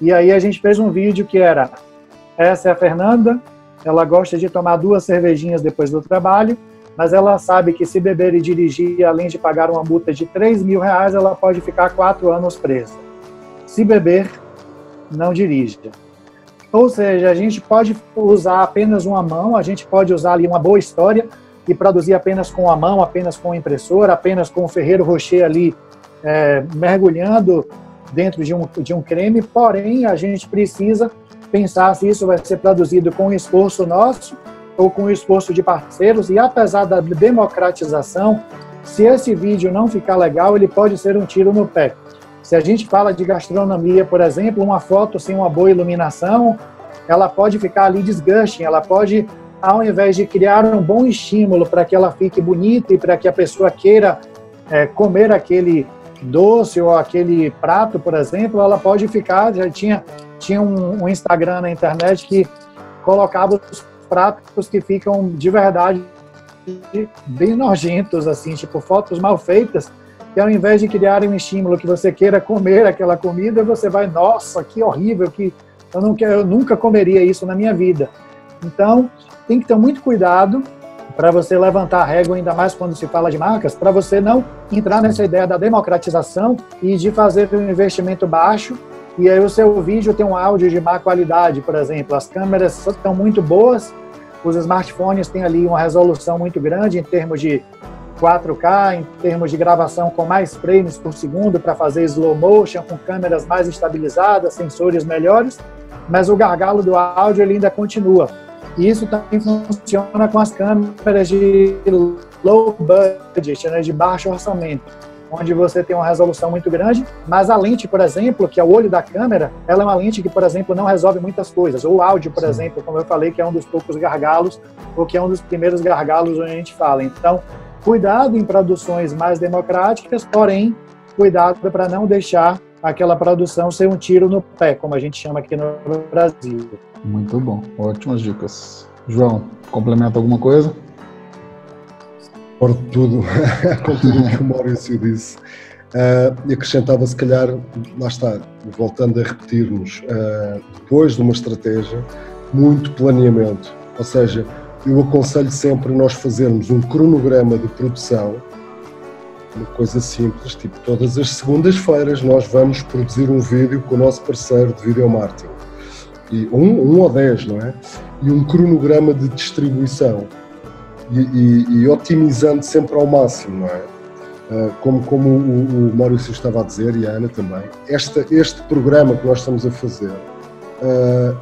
E aí a gente fez um vídeo que era essa é a Fernanda, ela gosta de tomar duas cervejinhas depois do trabalho, mas ela sabe que se beber e dirigir, além de pagar uma multa de 3 mil reais, ela pode ficar quatro anos presa. Se beber, não dirija. Ou seja, a gente pode usar apenas uma mão, a gente pode usar ali uma boa história e produzir apenas com a mão, apenas com a impressora, apenas com o Ferreiro Rocher ali é, mergulhando dentro de um, de um creme, porém a gente precisa pensar se isso vai ser produzido com esforço nosso ou com esforço de parceiros, e apesar da democratização, se esse vídeo não ficar legal, ele pode ser um tiro no pé. Se a gente fala de gastronomia, por exemplo, uma foto sem uma boa iluminação, ela pode ficar ali desgusting, ela pode, ao invés de criar um bom estímulo para que ela fique bonita e para que a pessoa queira é, comer aquele doce ou aquele prato, por exemplo, ela pode ficar, já tinha tinha um, um Instagram na internet que colocava os pratos que ficam de verdade bem nojentos, assim, tipo fotos mal feitas, que ao invés de criarem um estímulo que você queira comer aquela comida, você vai, nossa, que horrível, que eu, não eu nunca comeria isso na minha vida. Então, tem que ter muito cuidado para você levantar a régua, ainda mais quando se fala de marcas, para você não entrar nessa ideia da democratização e de fazer um investimento baixo e aí o seu vídeo tem um áudio de má qualidade, por exemplo. As câmeras estão muito boas, os smartphones têm ali uma resolução muito grande em termos de 4K, em termos de gravação com mais frames por segundo para fazer slow motion, com câmeras mais estabilizadas, sensores melhores, mas o gargalo do áudio ele ainda continua. E isso também funciona com as câmeras de low budget, né, de baixo orçamento onde você tem uma resolução muito grande, mas a lente, por exemplo, que é o olho da câmera, ela é uma lente que, por exemplo, não resolve muitas coisas. Ou o áudio, por Sim. exemplo, como eu falei, que é um dos poucos gargalos, ou que é um dos primeiros gargalos onde a gente fala. Então, cuidado em produções mais democráticas, porém, cuidado para não deixar aquela produção ser um tiro no pé, como a gente chama aqui no Brasil. Muito bom, ótimas dicas. João, complementa alguma coisa? Por tudo, com tudo que o Maurício disse. Uh, e acrescentava, se calhar, lá está, voltando a repetirmos, uh, depois de uma estratégia, muito planeamento. Ou seja, eu aconselho sempre nós fazermos um cronograma de produção, uma coisa simples, tipo todas as segundas-feiras nós vamos produzir um vídeo com o nosso parceiro de video marketing. E um, um ou dez, não é? E um cronograma de distribuição e, e, e otimizando sempre ao máximo, não é? Uh, como, como o, o Maurício estava a dizer e a Ana também, esta, este programa que nós estamos a fazer, uh,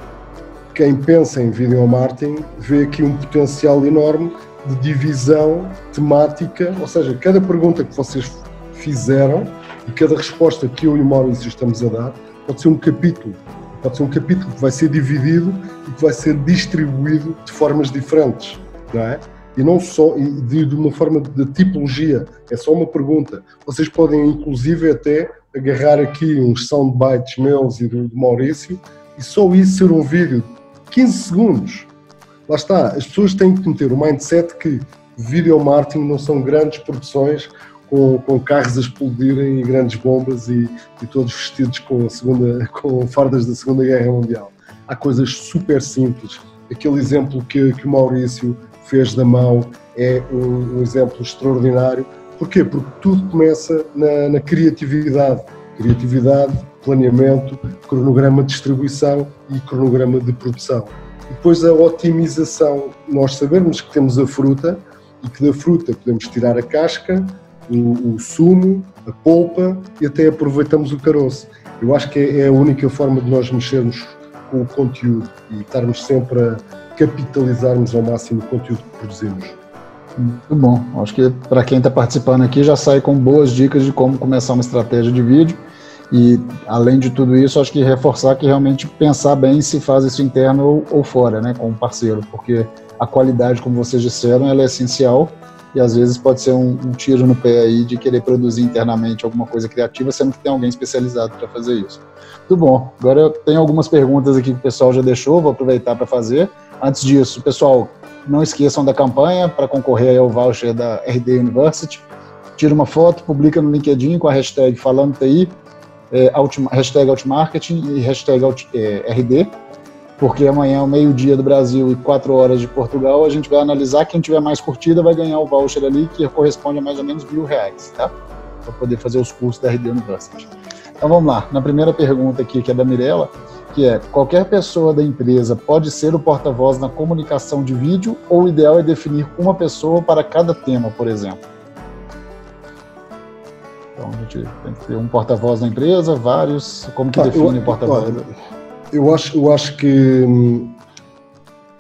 quem pensa em video marketing vê aqui um potencial enorme de divisão temática, ou seja, cada pergunta que vocês fizeram e cada resposta que eu e o Maurício estamos a dar pode ser um capítulo, pode ser um capítulo que vai ser dividido e que vai ser distribuído de formas diferentes, não é? e não só de, de uma forma de tipologia, é só uma pergunta. Vocês podem inclusive até agarrar aqui uns soundbites meus e do, do Maurício e só isso ser um vídeo de 15 segundos. Lá está, as pessoas têm que meter o mindset que video marketing não são grandes produções com, com carros a explodirem e grandes bombas e, e, todos vestidos com, segunda, com fardas da Segunda Guerra Mundial. Há coisas super simples. Aquele exemplo que, que o Maurício fez da mão é um, um exemplo extraordinário. Porquê? Porque tudo começa na, na criatividade. Criatividade, planeamento, cronograma de distribuição e cronograma de produção. Depois a otimização. Nós sabemos que temos a fruta e que da fruta podemos tirar a casca, o, o sumo, a polpa e até aproveitamos o caroço. Eu acho que é, é a única forma de nós mexermos com o conteúdo e estarmos sempre a capitalizarmos ao máximo o conteúdo que produzimos. Muito bom. Acho que para quem está participando aqui já sai com boas dicas de como começar uma estratégia de vídeo. E além de tudo isso, acho que reforçar que realmente pensar bem se faz isso interno ou, ou fora, né, com um parceiro, porque a qualidade, como vocês disseram, ela é essencial e às vezes pode ser um, um, tiro no pé aí de querer produzir internamente alguma coisa criativa, sendo que tem alguém especializado para fazer isso. Muito bom. Agora eu tenho algumas perguntas aqui que o pessoal já deixou, vou aproveitar para fazer. Antes disso, pessoal, não esqueçam da campanha para concorrer ao voucher da RD University. Tira uma foto, publica no LinkedIn com a hashtag falando TI, é, hashtag Outmarketing e hashtag é, RD porque amanhã, ao meio-dia do Brasil e quatro horas de Portugal, a gente vai analisar. Quem tiver mais curtida vai ganhar o voucher ali, que corresponde a mais ou menos mil reais, tá? Para poder fazer os cursos da RD University. Então vamos lá. Na primeira pergunta aqui, que é da Mirella, que é: qualquer pessoa da empresa pode ser o porta-voz na comunicação de vídeo ou o ideal é definir uma pessoa para cada tema, por exemplo? Então a gente tem que ter um porta-voz na empresa, vários. Como que ah, define o porta-voz? eu acho, eu acho que hum,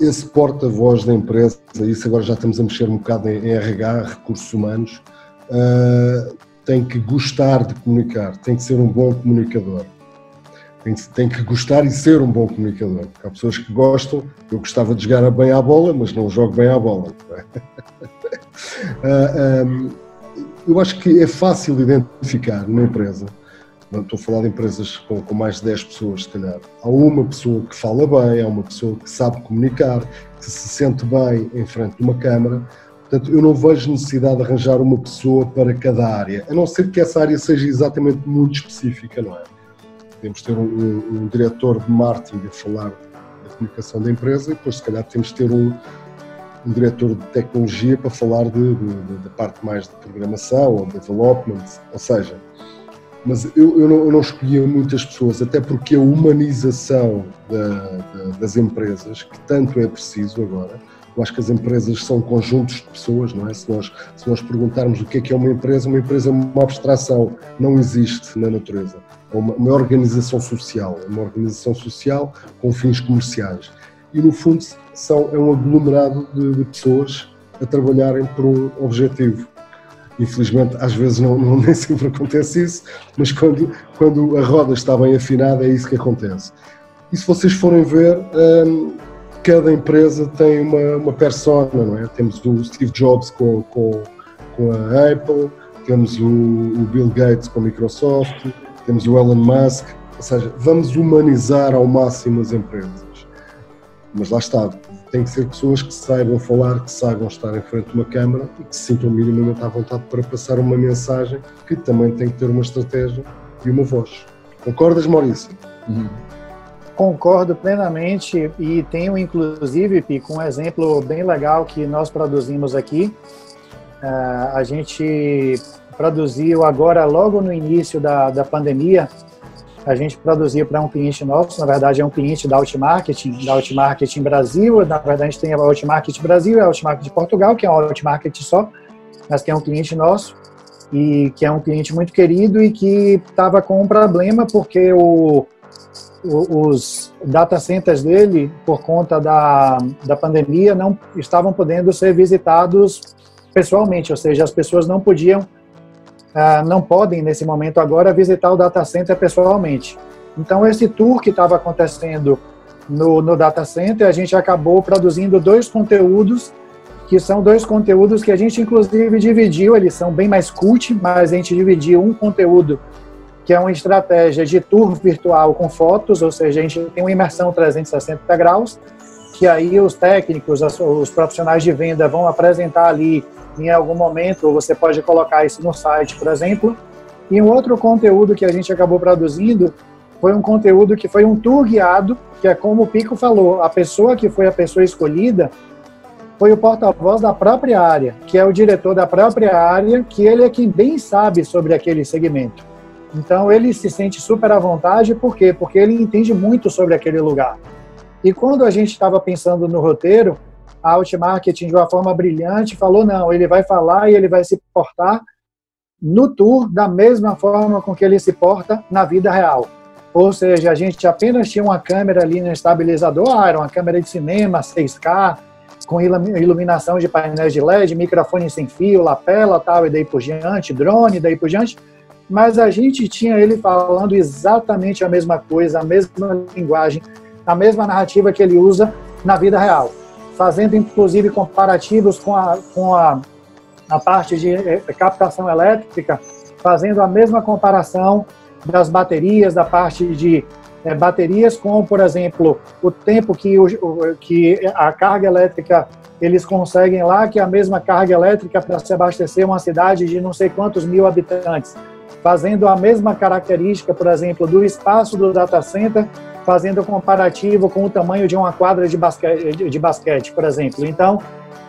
esse porta-voz da empresa, isso agora já estamos a mexer um bocado em, RH, recursos humanos, uh, tem que gostar de comunicar, tem que ser um bom comunicador. Tem, tem que gostar e ser um bom comunicador. Há pessoas que gostam, eu gostava de jogar bem à bola, mas não jogo bem à bola. uh, um, eu acho que é fácil identificar numa empresa estou a falar de empresas com, com, mais de 10 pessoas, se calhar. Há uma pessoa que fala bem, há uma pessoa que sabe comunicar, que se sente bem em frente de uma câmara. Portanto, eu não vejo necessidade de arranjar uma pessoa para cada área, a não ser que essa área seja exatamente muito específica, não é? Podemos ter um, um, um diretor de marketing a falar da comunicação da empresa e depois, se calhar, temos de ter um, um diretor de tecnologia para falar da parte mais de programação ou development, ou seja, mas eu, eu, não, eu não escolhia muitas pessoas, até porque a humanização da, da, das empresas, que tanto é preciso agora, eu acho que as empresas são conjuntos de pessoas, não é? Se nós, se nós perguntarmos o que é que é uma empresa, uma empresa é uma abstração, não existe na natureza. É uma, uma organização social, é uma organização social com fins comerciais. E, no fundo, são, é um aglomerado de, de pessoas a trabalharem por um objetivo. Infelizmente, às vezes não, não, nem sempre acontece isso, mas quando, quando a roda está bem afinada, é isso que acontece. E se vocês forem ver, um, cada empresa tem uma, uma persona, não é? Temos o Steve Jobs com, com, com a Apple, temos o, o Bill Gates com a Microsoft, temos o Elon Musk, ou seja, vamos humanizar ao máximo as empresas. Mas lá está, tem que ser pessoas que saibam falar, que saibam estar em frente de uma câmara e que se sintam minimamente à vontade para passar uma mensagem que também tem que ter uma estratégia e uma voz. Concordas, Maurício? Uhum. Concordo plenamente e tenho inclusive, Pico, um exemplo bem legal que nós produzimos aqui. Uh, a gente produziu agora, logo no início da, da pandemia, a gente produzia para um cliente nosso, na verdade é um cliente da Outmarketing, da Outmarketing Brasil, na verdade a gente tem a Outmarketing Brasil e a Outmarketing Portugal, que é um Outmarketing só, mas que é um cliente nosso e que é um cliente muito querido e que estava com um problema porque o, o, os data centers dele, por conta da, da pandemia, não estavam podendo ser visitados pessoalmente, ou seja, as pessoas não podiam ah, não podem, nesse momento agora, visitar o data center pessoalmente. Então, esse tour que estava acontecendo no, no data center, a gente acabou produzindo dois conteúdos que são dois conteúdos que a gente inclusive dividiu, eles são bem mais cult, mas a gente dividiu um conteúdo que é uma estratégia de tour virtual com fotos, ou seja, a gente tem uma imersão 360 graus, que aí os técnicos, os profissionais de venda vão apresentar ali em algum momento, ou você pode colocar isso no site, por exemplo. E um outro conteúdo que a gente acabou produzindo foi um conteúdo que foi um tour guiado, que é como o Pico falou, a pessoa que foi a pessoa escolhida foi o porta-voz da própria área, que é o diretor da própria área, que ele é quem bem sabe sobre aquele segmento. Então ele se sente super à vontade, por quê? Porque ele entende muito sobre aquele lugar. E quando a gente estava pensando no roteiro, a Outmarketing, de uma forma brilhante, falou: não, ele vai falar e ele vai se portar no tour da mesma forma com que ele se porta na vida real. Ou seja, a gente apenas tinha uma câmera ali no estabilizador, ah, era uma câmera de cinema 6K, com iluminação de painéis de LED, microfone sem fio, lapela, tal, e daí por diante, drone, daí por diante. Mas a gente tinha ele falando exatamente a mesma coisa, a mesma linguagem, a mesma narrativa que ele usa na vida real, fazendo inclusive comparativos com a, com a, a parte de eh, captação elétrica, fazendo a mesma comparação das baterias, da parte de é, baterias com, por exemplo, o tempo que, o, que a carga elétrica eles conseguem lá, que é a mesma carga elétrica para se abastecer uma cidade de não sei quantos mil habitantes, fazendo a mesma característica, por exemplo, do espaço do data center, fazendo comparativo com o tamanho de uma quadra de basquete, de basquete por exemplo. Então,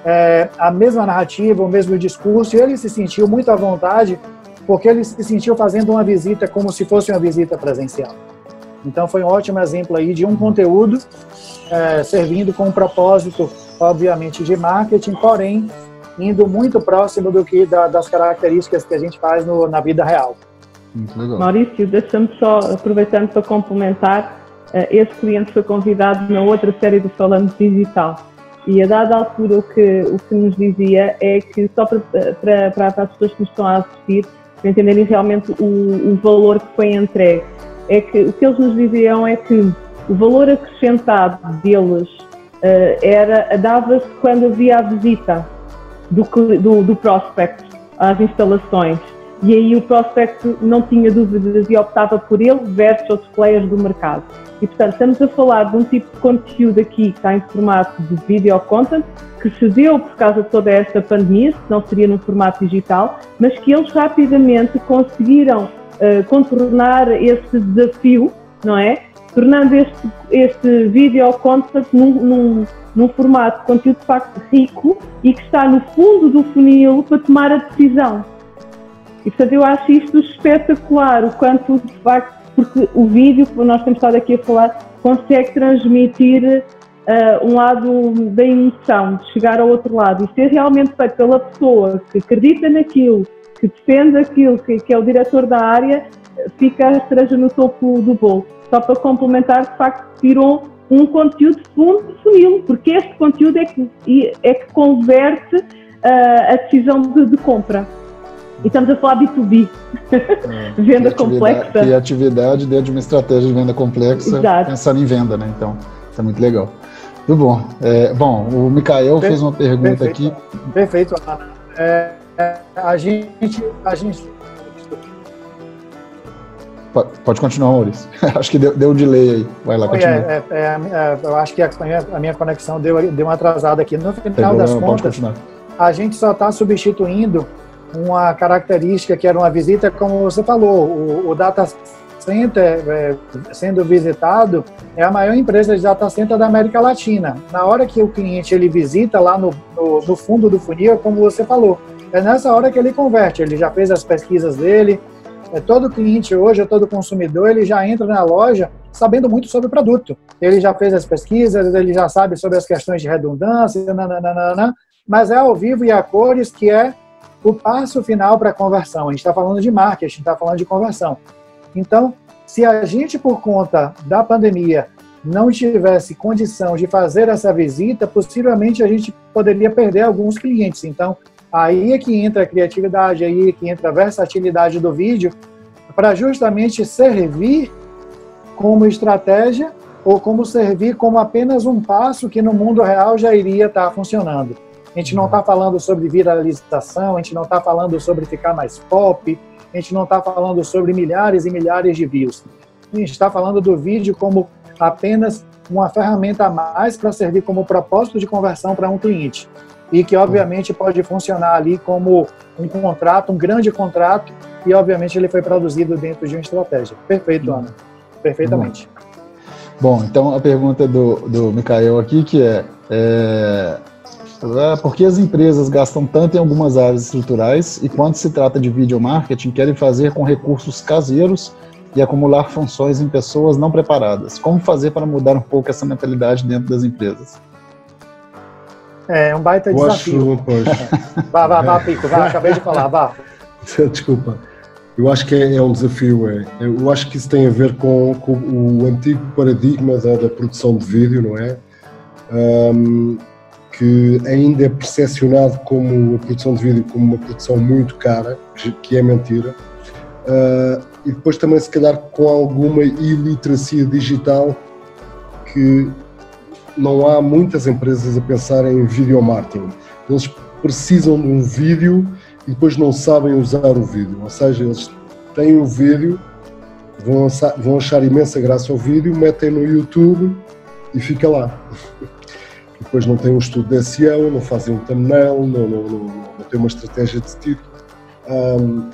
é, a mesma narrativa, o mesmo discurso, e ele se sentiu muito à vontade, porque ele se sentiu fazendo uma visita como se fosse uma visita presencial. Então foi um ótimo exemplo aí de um conteúdo é, servindo com um propósito, obviamente, de marketing, porém indo muito próximo do que da, das características que a gente faz no, na vida real. Muito legal. Maurício, deixa-me só, aproveitando para complementar, esse cliente foi convidado na outra série do Falando Digital. E a dada altura o que, o que nos dizia é que, só para, para, para as pessoas que nos estão a assistir, para entenderem realmente o, o valor que foi entregue, é que o que eles nos diziam é que o valor acrescentado deles uh, era dava-se quando havia a visita do, do, do prospect às instalações. E aí o prospect não tinha dúvidas e optava por ele versus outros players do mercado. E portanto estamos a falar de um tipo de conteúdo aqui que está em formato de video content, que se deu por causa de toda esta pandemia, não seria no formato digital, mas que eles rapidamente conseguiram uh, contornar esse desafio, não é? Tornando este, este video content num, num, num formato de conteúdo de facto rico e que está no fundo do funil para tomar a decisão. E portanto eu acho isto espetacular, o quanto de facto, porque o vídeo, que nós temos estado aqui a falar, consegue transmitir uh, um lado da emoção, de chegar ao outro lado e ser realmente feito pela pessoa que acredita naquilo, que defende aquilo, que, que é o diretor da área, fica a cereja no topo do bolo. Só para complementar, de facto, tirou um conteúdo fundo de funil, porque este conteúdo é que, é que converte uh, a decisão de, de, compra. E estamos a falar B2B, é, venda complexa. Criatividade dentro de uma estratégia de venda complexa, Exato. pensando em venda, né? Então, isso é muito legal. Muito bom. É, bom, o Mikael fez uma pergunta perfeito, aqui. Perfeito, Ana. É, a gente, a gente Pode continuar, Maurício. acho que deu, deu um delay aí. Vai lá, continua. É, é, é, eu acho que a minha, a minha conexão deu, deu uma atrasada aqui. No final das contas, a gente só está substituindo uma característica que era uma visita, como você falou, o, o data center é, sendo visitado é a maior empresa de data center da América Latina. Na hora que o cliente ele visita lá no, no, no fundo do funil, como você falou, é nessa hora que ele converte. Ele já fez as pesquisas dele, é, todo cliente hoje, todo consumidor, ele já entra na loja sabendo muito sobre o produto. Ele já fez as pesquisas, ele já sabe sobre as questões de redundância, nananana, mas é ao vivo e a cores que é o passo final para a conversão. A gente está falando de marketing, está falando de conversão. Então, se a gente, por conta da pandemia, não tivesse condição de fazer essa visita, possivelmente a gente poderia perder alguns clientes. Então, Aí é que entra a criatividade, aí é que entra a versatilidade do vídeo, para justamente servir como estratégia ou como servir como apenas um passo que no mundo real já iria estar funcionando. A gente não está falando sobre viralização, a gente não está falando sobre ficar mais pop, a gente não está falando sobre milhares e milhares de views. A gente está falando do vídeo como apenas uma ferramenta a mais para servir como propósito de conversão para um cliente. E que, obviamente, pode funcionar ali como um contrato, um grande contrato, e, obviamente, ele foi produzido dentro de uma estratégia. Perfeito, Ana. Perfeitamente. Bom, então a pergunta do, do Mikael aqui, que é, é, é por que as empresas gastam tanto em algumas áreas estruturais e quando se trata de video marketing querem fazer com recursos caseiros e acumular funções em pessoas não preparadas. Como fazer para mudar um pouco essa mentalidade dentro das empresas? É um baita eu desafio. Poxa. Vá, vá, vá, Pico, vá, acabei de falar, vá. Desculpa. Eu acho que é, é, um desafio. É. Eu acho que isso tem a ver com, com o antigo paradigma da, da, produção de vídeo, não é? Um, que ainda é percepcionado como a produção de vídeo como uma produção muito cara, que é mentira. Uh, e depois também se calhar com alguma iliteracia digital que não há muitas empresas a pensar em video marketing. Eles precisam de um vídeo e depois não sabem usar o vídeo. Ou seja, eles têm o vídeo, vão vão achar imensa graça ao vídeo, metem no YouTube e fica lá. depois não têm um estudo de SEO, não fazem um thumbnail, não, não, não, não têm uma estratégia de título. Um,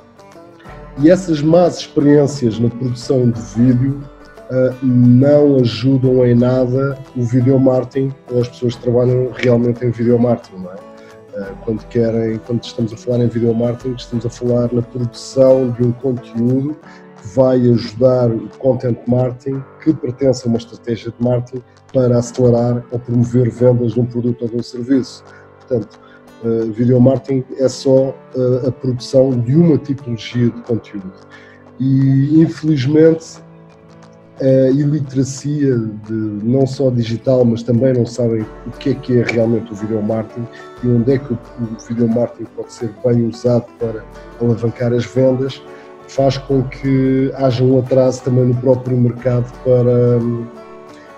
e essas más experiências na produção de vídeo uh, não ajudam em nada o video marketing ou as pessoas que trabalham realmente em video marketing, não é? Uh, quando querem, quando estamos a falar em video marketing, estamos a falar na produção de um conteúdo que vai ajudar o content marketing que pertence a uma estratégia de marketing para acelerar ou promover vendas de um produto ou de um serviço. Portanto, Uh, video marketing é só uh, a produção de uma tipologia de conteúdo. E, infelizmente, a iliteracia de, não só digital, mas também não sabem o que é que é realmente o video marketing e onde é que o, o video marketing pode ser bem usado para alavancar as vendas, faz com que haja um atraso também no próprio mercado para.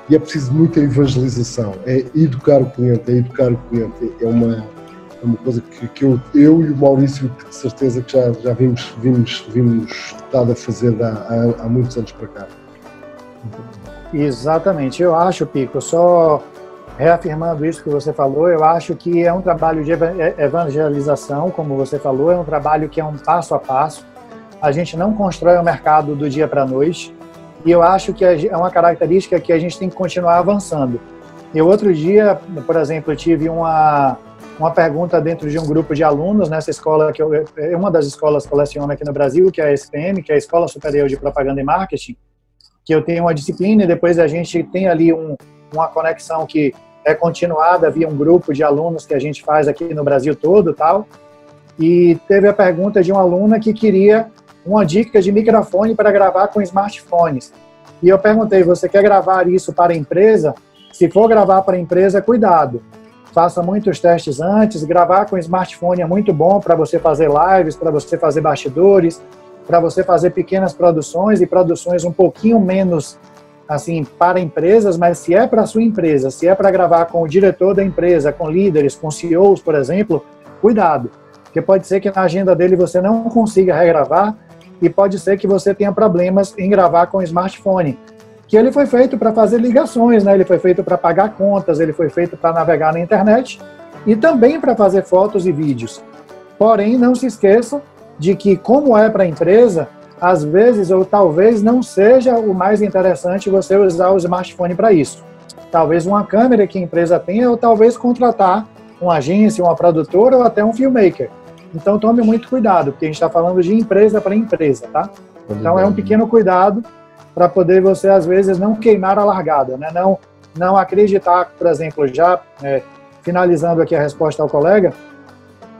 E é preciso muita evangelização, é educar o cliente, é educar o cliente, é uma, é uma coisa que, que eu, eu e o Maurício, de certeza que já, já vimos, vimos, vimos estado a fazer há, há, há muitos anos para cá. Exatamente. Eu acho, Pico, só reafirmando isso que você falou, eu acho que é um trabalho de evangelização, como você falou, é um trabalho que é um passo a passo. A gente não constrói o mercado do dia para a noite. E eu acho que é uma característica que a gente tem que continuar avançando. Eu outro dia, por exemplo, tive uma uma pergunta dentro de um grupo de alunos nessa escola que eu, é uma das escolas que eu aqui no Brasil, que é a SPM, que é a Escola Superior de Propaganda e Marketing, que eu tenho uma disciplina e depois a gente tem ali um, uma conexão que é continuada via um grupo de alunos que a gente faz aqui no Brasil todo, tal. E teve a pergunta de uma aluna que queria uma dica de microfone para gravar com smartphones. E eu perguntei: você quer gravar isso para a empresa? Se for gravar para a empresa, cuidado faça muitos testes antes. Gravar com smartphone é muito bom para você fazer lives, para você fazer bastidores, para você fazer pequenas produções e produções um pouquinho menos assim para empresas, mas se é para sua empresa, se é para gravar com o diretor da empresa, com líderes, com CEOs, por exemplo, cuidado, porque pode ser que na agenda dele você não consiga regravar e pode ser que você tenha problemas em gravar com smartphone que ele foi feito para fazer ligações, né? Ele foi feito para pagar contas, ele foi feito para navegar na internet e também para fazer fotos e vídeos. Porém, não se esqueça de que, como é para a empresa, às vezes ou talvez não seja o mais interessante você usar o smartphone para isso. Talvez uma câmera que a empresa tenha, ou talvez contratar uma agência, uma produtora ou até um filmmaker. Então tome muito cuidado, porque a gente está falando de empresa para empresa, tá? Então é um pequeno cuidado para poder você, às vezes, não queimar a largada, né? não, não acreditar, por exemplo, já é, finalizando aqui a resposta ao colega,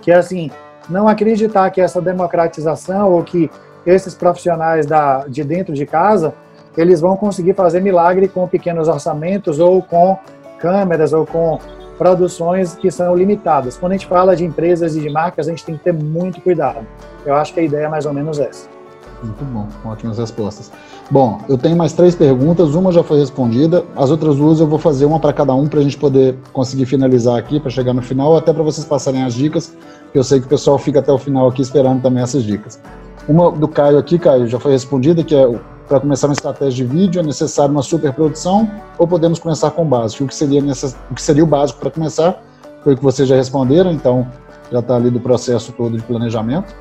que é assim, não acreditar que essa democratização ou que esses profissionais da, de dentro de casa, eles vão conseguir fazer milagre com pequenos orçamentos ou com câmeras ou com produções que são limitadas. Quando a gente fala de empresas e de marcas, a gente tem que ter muito cuidado. Eu acho que a ideia é mais ou menos essa. Muito bom, ótimas respostas. Bom, eu tenho mais três perguntas, uma já foi respondida, as outras duas eu vou fazer uma para cada um para a gente poder conseguir finalizar aqui, para chegar no final, até para vocês passarem as dicas, que eu sei que o pessoal fica até o final aqui esperando também essas dicas. Uma do Caio aqui, Caio, já foi respondida, que é para começar uma estratégia de vídeo é necessário uma superprodução ou podemos começar com o básico? O que seria, o, que seria o básico para começar? Foi o que vocês já responderam, então já está ali do processo todo de planejamento.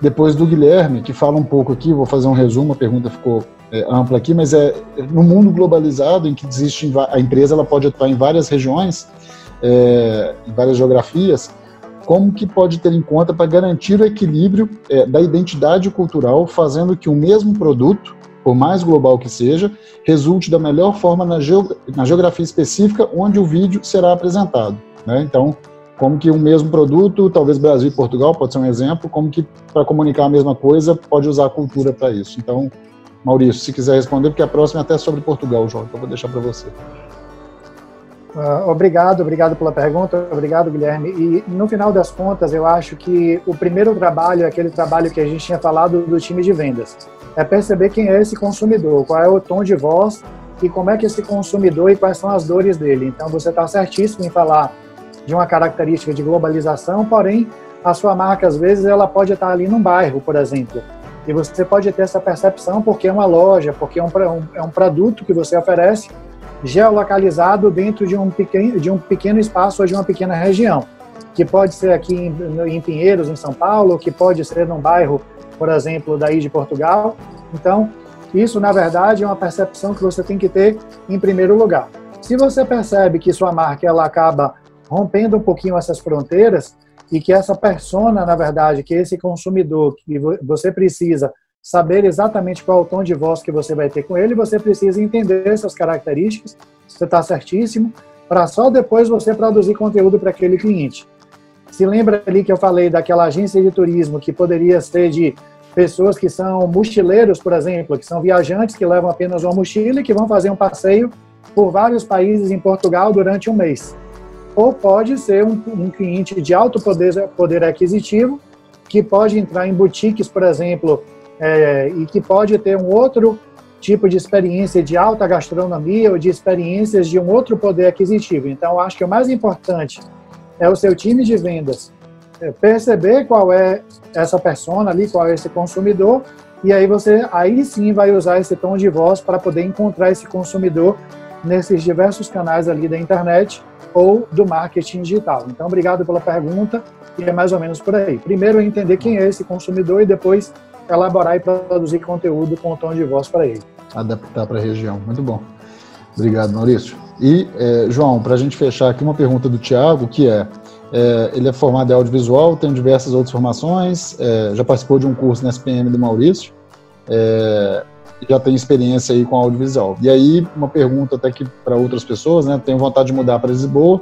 Depois do Guilherme, que fala um pouco aqui, vou fazer um resumo, a pergunta ficou é, ampla aqui, mas é no mundo globalizado em que existe a empresa ela pode atuar em várias regiões, é, em várias geografias, como que pode ter em conta para garantir o equilíbrio é, da identidade cultural, fazendo que o mesmo produto, por mais global que seja, resulte da melhor forma na, na geografia específica onde o vídeo será apresentado. Né? Então, como que o mesmo produto, talvez Brasil e Portugal pode ser um exemplo, como que para comunicar a mesma coisa pode usar a cultura para isso. Então, Maurício, se quiser responder, porque a próxima é até sobre Portugal, João, então vou deixar para você. Uh, obrigado, obrigado pela pergunta, obrigado, Guilherme. E no final das contas, eu acho que o primeiro trabalho é aquele trabalho que a gente tinha falado do time de vendas. É perceber quem é esse consumidor, qual é o tom de voz e como é que esse consumidor e quais são as dores dele. Então, você está certíssimo em falar de uma característica de globalização, porém, a sua marca, às vezes, ela pode estar ali num bairro, por exemplo. E você pode ter essa percepção porque é uma loja, porque é um, é um produto que você oferece geolocalizado dentro de um, pequeno, de um pequeno espaço ou de uma pequena região, que pode ser aqui em, em Pinheiros, em São Paulo, que pode ser num bairro, por exemplo, daí de Portugal. Então, isso, na verdade, é uma percepção que você tem que ter em primeiro lugar. Se você percebe que sua marca ela acaba rompendo um pouquinho essas fronteiras e que essa persona, na verdade, que esse consumidor que você precisa saber exatamente qual é o tom de voz que você vai ter com ele, você precisa entender essas características, você está certíssimo, para só depois você produzir conteúdo para aquele cliente. Se lembra ali que eu falei daquela agência de turismo que poderia ser de pessoas que são mochileiros, por exemplo, que são viajantes que levam apenas uma mochila e que vão fazer um passeio por vários países em Portugal durante um mês ou pode ser um, um cliente de alto poder, poder aquisitivo, que pode entrar em boutiques, por exemplo, é, e que pode ter um outro tipo de experiência de alta gastronomia ou de experiências de um outro poder aquisitivo. Então, acho que o mais importante é o seu time de vendas é perceber qual é essa persona ali, qual é esse consumidor, e aí você aí sim vai usar esse tom de voz para poder encontrar esse consumidor nesses diversos canais ali da internet ou do marketing digital. Então, obrigado pela pergunta e é mais ou menos por aí. Primeiro, entender quem é esse consumidor e depois elaborar e produzir conteúdo com o tom de voz para ele. Adaptar para a região. Muito bom. Obrigado, Maurício. E, é, João, para a gente fechar aqui, uma pergunta do Tiago, que é, é, ele é formado em audiovisual, tem diversas outras formações, é, já participou de um curso na SPM do Maurício, é, já tem experiência aí com audiovisual. E aí, uma pergunta até que para outras pessoas, né? Tenho vontade de mudar para Lisboa,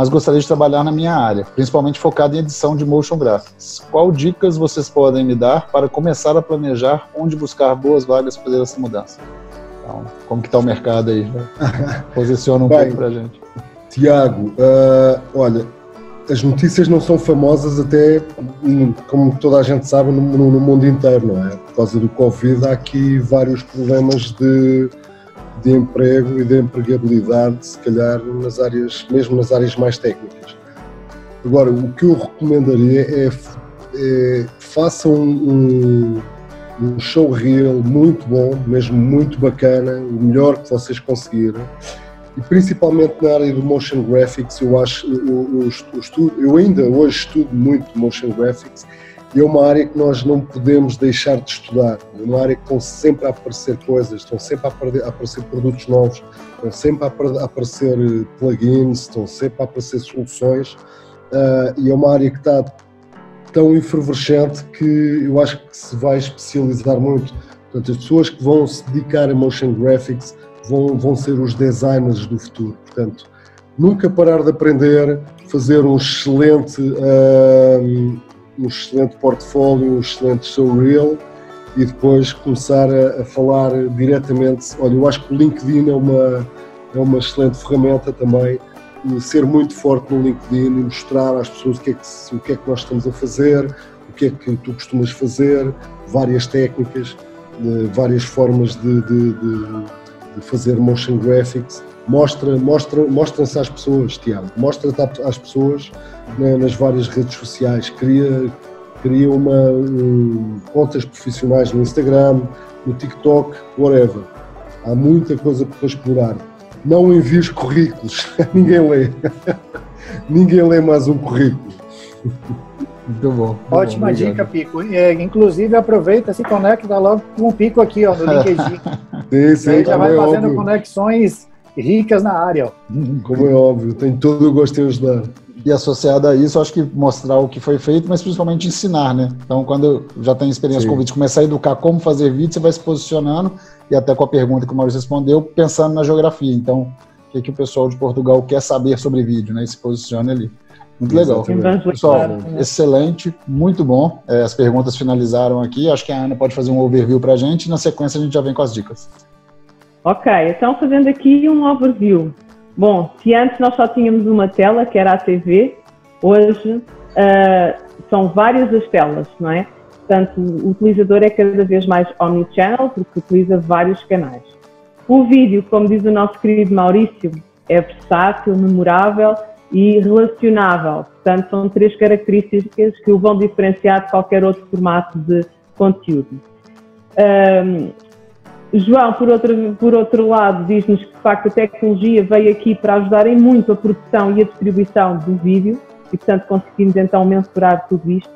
mas gostaria de trabalhar na minha área, principalmente focado em edição de motion graphics. Qual dicas vocês podem me dar para começar a planejar onde buscar boas vagas para fazer essa mudança? Então, como que está o mercado aí? Posiciona um Bem, pouco para a gente. Tiago, uh, olha, as notícias não são famosas até, como toda a gente sabe, no, no, mundo inteiro, não é? Por causa do Covid há aqui vários problemas de, de emprego e de empregabilidade, se calhar nas áreas, mesmo nas áreas mais técnicas. Agora, o que eu recomendaria é, é façam um, um showreel muito bom, mesmo muito bacana, o melhor que vocês conseguirem e principalmente na área do motion graphics, eu acho, o, o, o estudo, eu ainda hoje estudo muito motion graphics é uma área que nós não podemos deixar de estudar. É uma área que estão sempre a aparecer coisas, estão sempre a aparecer produtos novos, estão sempre a aparecer eh, plugins, estão sempre a aparecer soluções uh, e é uma área que está tão efervescente que eu acho que se vai especializar muito. Portanto, as pessoas que vão se dedicar a motion graphics vão, vão ser os designers do futuro. Portanto, nunca parar de aprender, fazer um excelente, um, um excelente portfólio, um excelente showreel e depois começar a, a, falar diretamente. Olha, eu acho que o LinkedIn é uma, é uma excelente ferramenta também. Ser muito forte no LinkedIn e mostrar às pessoas o que, é que, o que é que nós estamos a fazer, o que é que tu costumas fazer, várias técnicas, várias formas de, de, de, de fazer motion graphics. Mostra, mostra, mostra-se às pessoas, Tiago, mostra-te às pessoas né, nas várias redes sociais, cria, cria uma, um, contas profissionais no Instagram, no TikTok, whatever. Há muita coisa para explorar. Não envies currículos, ninguém lê. ninguém lê mais um currículo. Muito bom. Muito Ótima bom, dica, Pico. É, inclusive, aproveita, se conecta logo com o Pico aqui, ó, no LinkedIn. sim, sim, Aí já vai é fazendo óbvio. conexões ricas na área. Ó. Como é óbvio, tem todo o gosto em ajudar. E associado a isso, acho que mostrar o que foi feito, mas principalmente ensinar, né? Então, quando já tem experiência Sim. com vídeo, começar a educar como fazer vídeo, você vai se posicionando e até com a pergunta que o Maurício respondeu, pensando na geografia. Então, o que, que o pessoal de Portugal quer saber sobre vídeo, né? E se posiciona ali. Muito legal. Pessoal, excelente, muito bom. É, as perguntas finalizaram aqui. Acho que a Ana pode fazer um overview para a gente e na sequência a gente já vem com as dicas. Ok, então fazendo aqui um overview. Bom, se antes nós só tínhamos uma tela, que era a TV, hoje uh, são várias as telas, não é? Portanto, o utilizador é cada vez mais omnichannel, porque utiliza vários canais. O vídeo, como diz o nosso querido Maurício, é versátil, memorável e relacionável. Portanto, são três características que o vão diferenciar de qualquer outro formato de conteúdo. Um, João, por outro, por outro lado, diz-nos que de facto a tecnologia veio aqui para ajudar em muito a produção e a distribuição do vídeo e, portanto, conseguimos então mensurar tudo isto.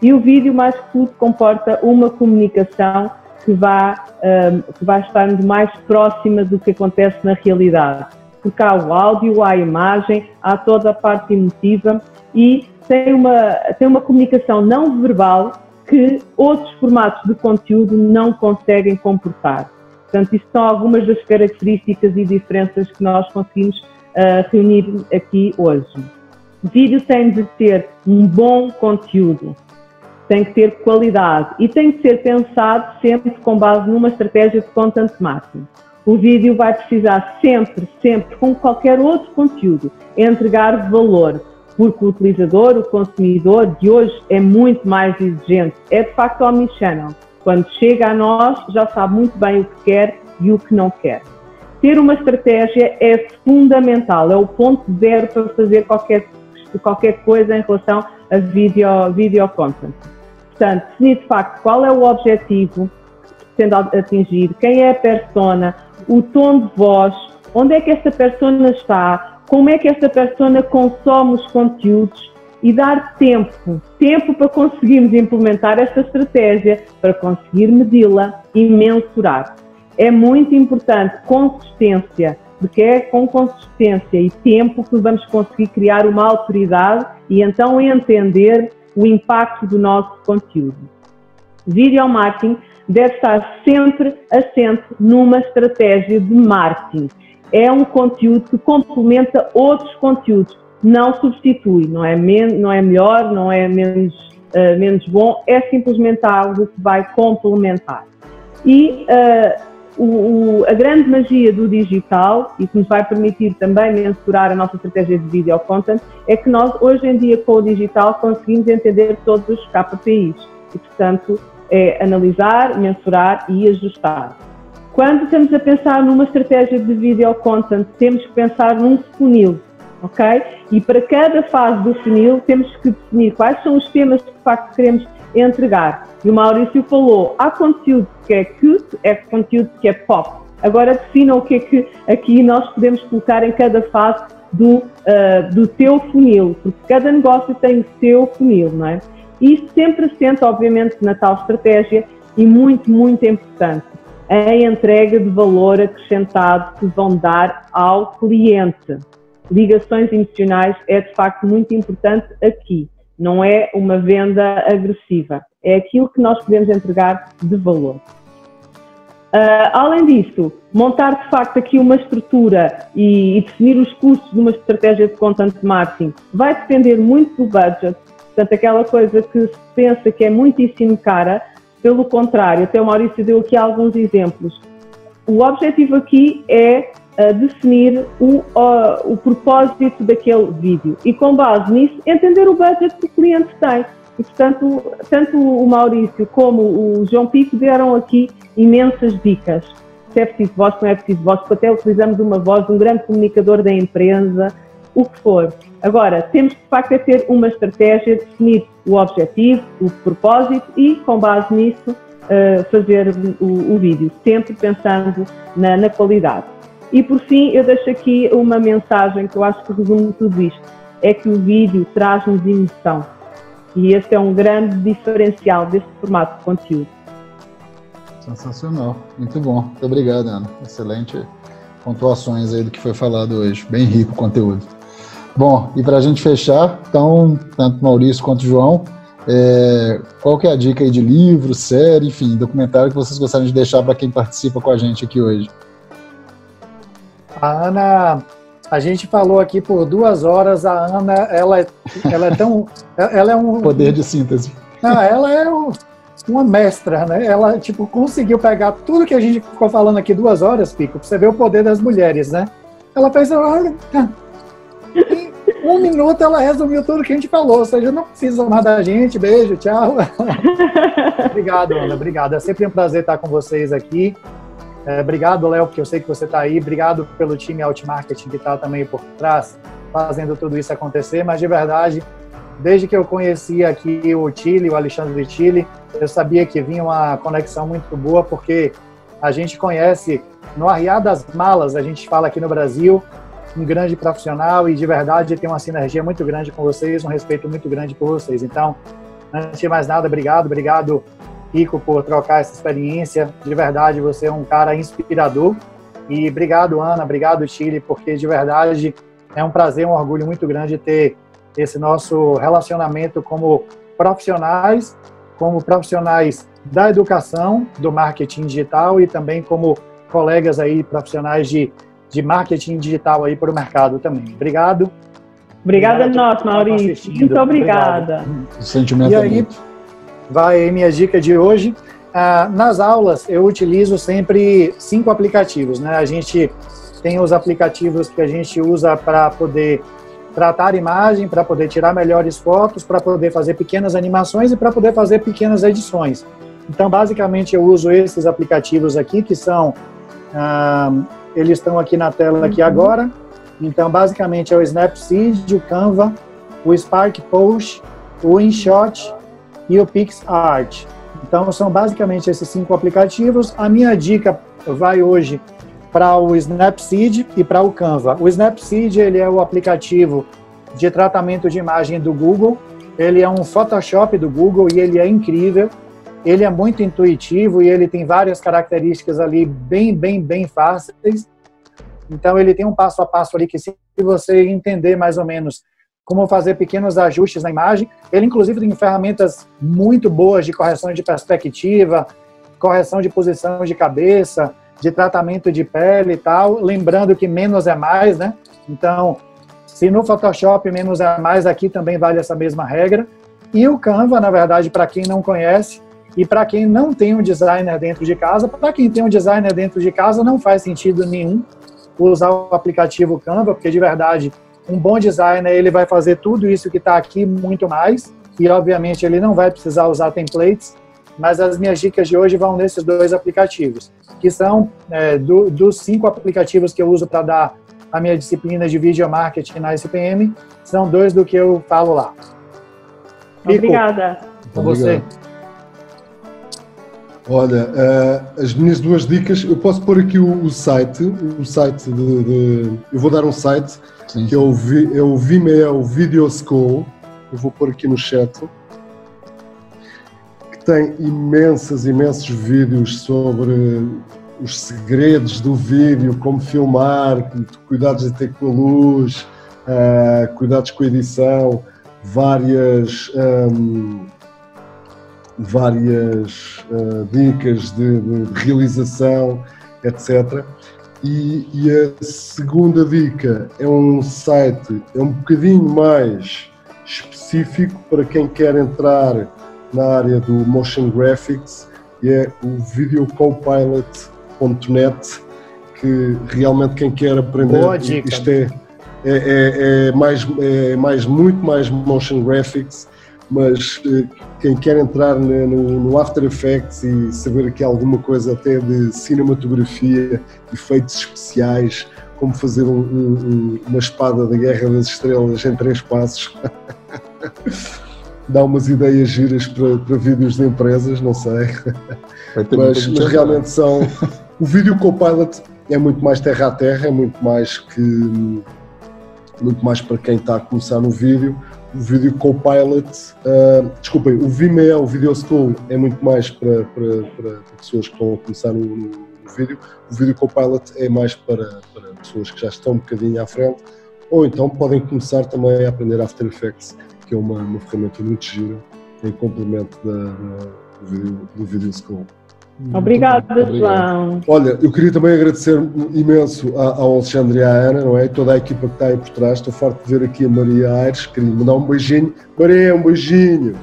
E o vídeo, mais que tudo, comporta uma comunicação que vai, um, que estar mais próxima do que acontece na realidade. Há o áudio, a imagem, há toda a parte emotiva e tem uma, tem uma comunicação não verbal que outros formatos de conteúdo não conseguem comportar. Portanto, isto são algumas das características e diferenças que nós conseguimos uh, reunir aqui hoje. Vídeo tem de ter um bom conteúdo, tem que ter qualidade e tem que ser pensado sempre com base numa estratégia de content marketing. O vídeo vai precisar sempre, sempre, como qualquer outro conteúdo, entregar valor, porque o utilizador, o consumidor de hoje é muito mais exigente. É de facto omnichannel. Quando chega a nós, já sabe muito bem o que quer e o que não quer. Ter uma estratégia é fundamental, é o ponto zero para fazer qualquer, qualquer coisa em relação a video, video content. Portanto, definir de facto qual é o objetivo sendo atingido, quem é a persona, o tom de voz, onde é que esta persona está, como é que esta persona consome os conteúdos e dar tempo, tempo para conseguirmos implementar esta estratégia, para conseguir medi-la e mensurar. É muito importante consistência, porque é com consistência e tempo que vamos conseguir criar uma autoridade e então entender o impacto do nosso conteúdo. Video marketing deve estar sempre assente numa estratégia de marketing é um conteúdo que complementa outros conteúdos, não substitui, não é, não é melhor, não é menos, uh, menos bom, é simplesmente algo que vai complementar. E uh, o, o, a grande magia do digital, e que nos vai permitir também mensurar a nossa estratégia de video content, é que nós, hoje em dia, com o digital, conseguimos entender todos os KPIs. E, portanto, é analisar, mensurar e ajustar. Quando estamos a pensar numa estratégia de video content, temos que pensar num funil, ok? E para cada fase do funil, temos que definir quais são os temas que de facto queremos entregar. E o Maurício falou: há conteúdo que é cute, é conteúdo que é pop. Agora defina o que é que aqui nós podemos colocar em cada fase do, uh, do teu funil, porque cada negócio tem o seu funil, não é? E sempre assenta, obviamente, na tal estratégia e muito, muito importante a entrega de valor acrescentado que vão dar ao cliente. Ligações emocionais é de facto muito importante aqui. Não é uma venda agressiva, é aquilo que nós podemos entregar de valor. Uh, além disso, montar de facto aqui uma estrutura e, e, definir os custos de uma estratégia de content marketing vai depender muito do budget. Portanto, aquela coisa que se pensa que é muitíssimo cara, pelo contrário, até o Maurício deu aqui alguns exemplos. O objetivo aqui é uh, definir o, uh, o propósito daquele vídeo e, com base nisso, entender o budget que o cliente tem. E, portanto, tanto o Maurício como o João Pico deram aqui imensas dicas. Se é preciso voz, não é preciso voz, até utilizamos uma voz de um grande comunicador da empresa, o que for. Agora, temos de facto é ter uma estratégia, definir o objetivo, o propósito e, com base nisso, uh, fazer o, o, vídeo, sempre pensando na, na qualidade. E por fim, eu deixo aqui uma mensagem que eu acho que resume tudo isto: é que o vídeo traz-nos emoção. E esse é um grande diferencial deste formato de conteúdo. Sensacional, muito bom. Muito obrigado, Ana. Excelente pontuações aí do que foi falado hoje. Bem rico o conteúdo. Bom, e para a gente fechar, então, tanto Maurício quanto João, é, qual que é a dica aí de livro, série, enfim, documentário que vocês gostariam de deixar para quem participa com a gente aqui hoje? A Ana, a gente falou aqui por duas horas, a Ana, ela, é, ela é tão... Ela é um... Poder de síntese. Não, ela é um, uma mestra, né? Ela, tipo, conseguiu pegar tudo que a gente ficou falando aqui duas horas, Pico, pra você ver o poder das mulheres, né? Ela fez, olha, em um minuto ela resumiu tudo que a gente falou, ou seja, não precisa mais da gente. Beijo, tchau. obrigado, Ana, obrigado. É sempre um prazer estar com vocês aqui. É, obrigado, Léo, porque eu sei que você está aí. Obrigado pelo time Outmarketing que está também por trás, fazendo tudo isso acontecer. Mas, de verdade, desde que eu conheci aqui o Chile, o Alexandre de Chile, eu sabia que vinha uma conexão muito boa, porque a gente conhece no Arriar das Malas, a gente fala aqui no Brasil, um grande profissional e de verdade tem uma sinergia muito grande com vocês, um respeito muito grande por vocês. Então, antes de mais nada, obrigado, obrigado, Rico, por trocar essa experiência. De verdade, você é um cara inspirador. E obrigado, Ana, obrigado, Chile, porque de verdade é um prazer, um orgulho muito grande ter esse nosso relacionamento como profissionais, como profissionais da educação, do marketing digital e também como colegas aí profissionais de de marketing digital aí para o mercado também. Obrigado. Obrigada a nós, Maurício. Muito obrigada. O sentimento e é aí, é vai minha dica de hoje. Ah, nas aulas, eu utilizo sempre cinco aplicativos. Né? A gente tem os aplicativos que a gente usa para poder tratar imagem, para poder tirar melhores fotos, para poder fazer pequenas animações e para poder fazer pequenas edições. Então, basicamente, eu uso esses aplicativos aqui, que são ah, eles estão aqui na tela aqui uhum. agora. Então, basicamente, é o Snapseed, o Canva, o Spark Post, o InShot e o PixArt. Então, são basicamente esses cinco aplicativos. A minha dica vai hoje para o Snapseed e para o Canva. O Snapseed ele é o aplicativo de tratamento de imagem do Google. Ele é um Photoshop do Google e ele é incrível. Ele é muito intuitivo e ele tem várias características ali bem, bem, bem fáceis. Então, ele tem um passo a passo ali que, se você entender mais ou menos como fazer pequenos ajustes na imagem, ele, inclusive, tem ferramentas muito boas de correção de perspectiva, correção de posição de cabeça, de tratamento de pele e tal. Lembrando que menos é mais, né? Então, se no Photoshop menos é mais, aqui também vale essa mesma regra. E o Canva, na verdade, para quem não conhece, e para quem não tem um designer dentro de casa, para quem tem um designer dentro de casa, não faz sentido nenhum usar o aplicativo Canva, porque de verdade, um bom designer ele vai fazer tudo isso que está aqui muito mais, e obviamente ele não vai precisar usar templates, mas as minhas dicas de hoje vão nesses dois aplicativos, que são é, do, dos cinco aplicativos que eu uso para dar a minha disciplina de video marketing na SPM, são dois do que eu falo lá. Obrigada. Com você. Olha, uh, as minhas duas dicas, eu posso pôr aqui o, o site, o site de, de, Eu vou dar um site sim, que é o, é o Vimeo Video School, eu vou pôr aqui no chat, que tem imensas, imensos vídeos sobre os segredos do vídeo, como filmar, cuidados de ter com a luz, uh, cuidados com a edição, várias. Um, várias uh, dicas de, de, realização, etc. E, e, a segunda dica é um site, é um bocadinho mais específico para quem quer entrar na área do motion graphics, e é o videocopilot.net, que realmente quem quer aprender Boa dica. isto é, é, é, é mais, é mais muito mais motion graphics mas uh, quem quer entrar no, no, After Effects e saber aqui alguma coisa até de cinematografia, efeitos especiais, como fazer um, um, uma espada da Guerra das Estrelas em três passos. Dá umas ideias giras para, para vídeos de empresas, não sei. Mas, mas realmente são. O vídeo Copilot é muito mais terra a terra, é muito mais que. Muito mais para quem está a começar no vídeo. O vídeo Copilot, uh, desculpem, o Vimeo, o Video School é muito mais para, para, para pessoas que estão a começar no, no vídeo. O vídeo Copilot é mais para, para pessoas que já estão um bocadinho à frente, ou então podem começar também a aprender After Effects, que é uma, uma ferramenta muito gira em complemento da, da, do, video, do Video School. Obrigada, João. Olha, eu queria também agradecer imenso ao Alexandre e à Ana, não é? Toda a equipa que está aí por trás. Estou farto de ver aqui a Maria Aires. Queria mandar um beijinho. Maria, um beijinho.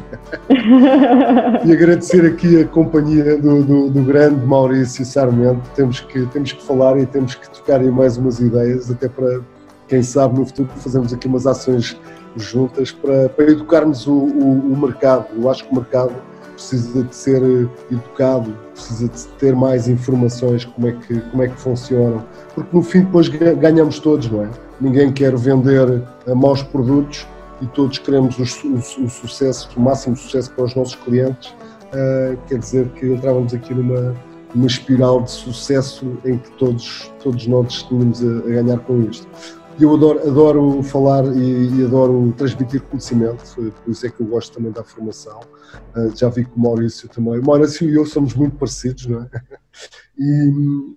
e agradecer aqui a companhia do, do, do, grande Maurício Sarmento. Temos que, temos que falar e temos que tocar aí mais umas ideias, até para, quem sabe, no futuro fazermos aqui umas ações juntas para, para educarmos o, o, o mercado. Eu acho que o mercado precisa de ser educado, precisa de ter mais informações como é que, como é que funcionam, porque no fim depois ganhamos todos, não é? Ninguém quer vender maus produtos e todos queremos o, o, o sucesso, o máximo sucesso para os nossos clientes, uh, quer dizer que entrávamos aqui numa, numa espiral de sucesso em que todos, todos nós tínhamos a, a ganhar com isto eu adoro, adoro falar e, e, adoro transmitir conhecimento, por isso é que eu gosto também da formação. Uh, já vi que o Maurício também. O Maurício e eu somos muito parecidos, não é? E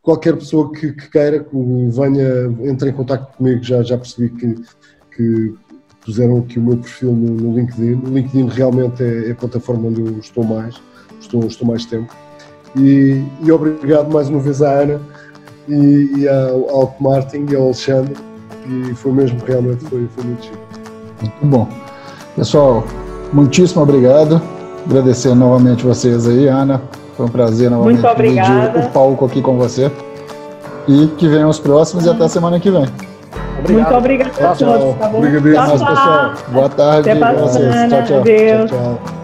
qualquer pessoa que, que queira, que venha, entre em contato comigo, já, já percebi que, que puseram aqui o meu perfil no, no LinkedIn. O LinkedIn realmente é, é, a plataforma onde eu estou mais, estou, estou mais tempo. E, e obrigado mais uma vez à Ana e, e ao, ao Martin e ao Alexandre e foi mesmo, realmente foi, foi muito chique. Muito bom. Pessoal, muitíssimo obrigado. Agradecer novamente vocês aí, Ana. Foi um prazer novamente Muito dividir o palco aqui com você. E que venham os próximos e até a semana que vem. Obrigado. Muito obrigada a todos. Tá Obrigado, pessoal. Boa tarde. Até Tchau, tchau. Tchau, tchau.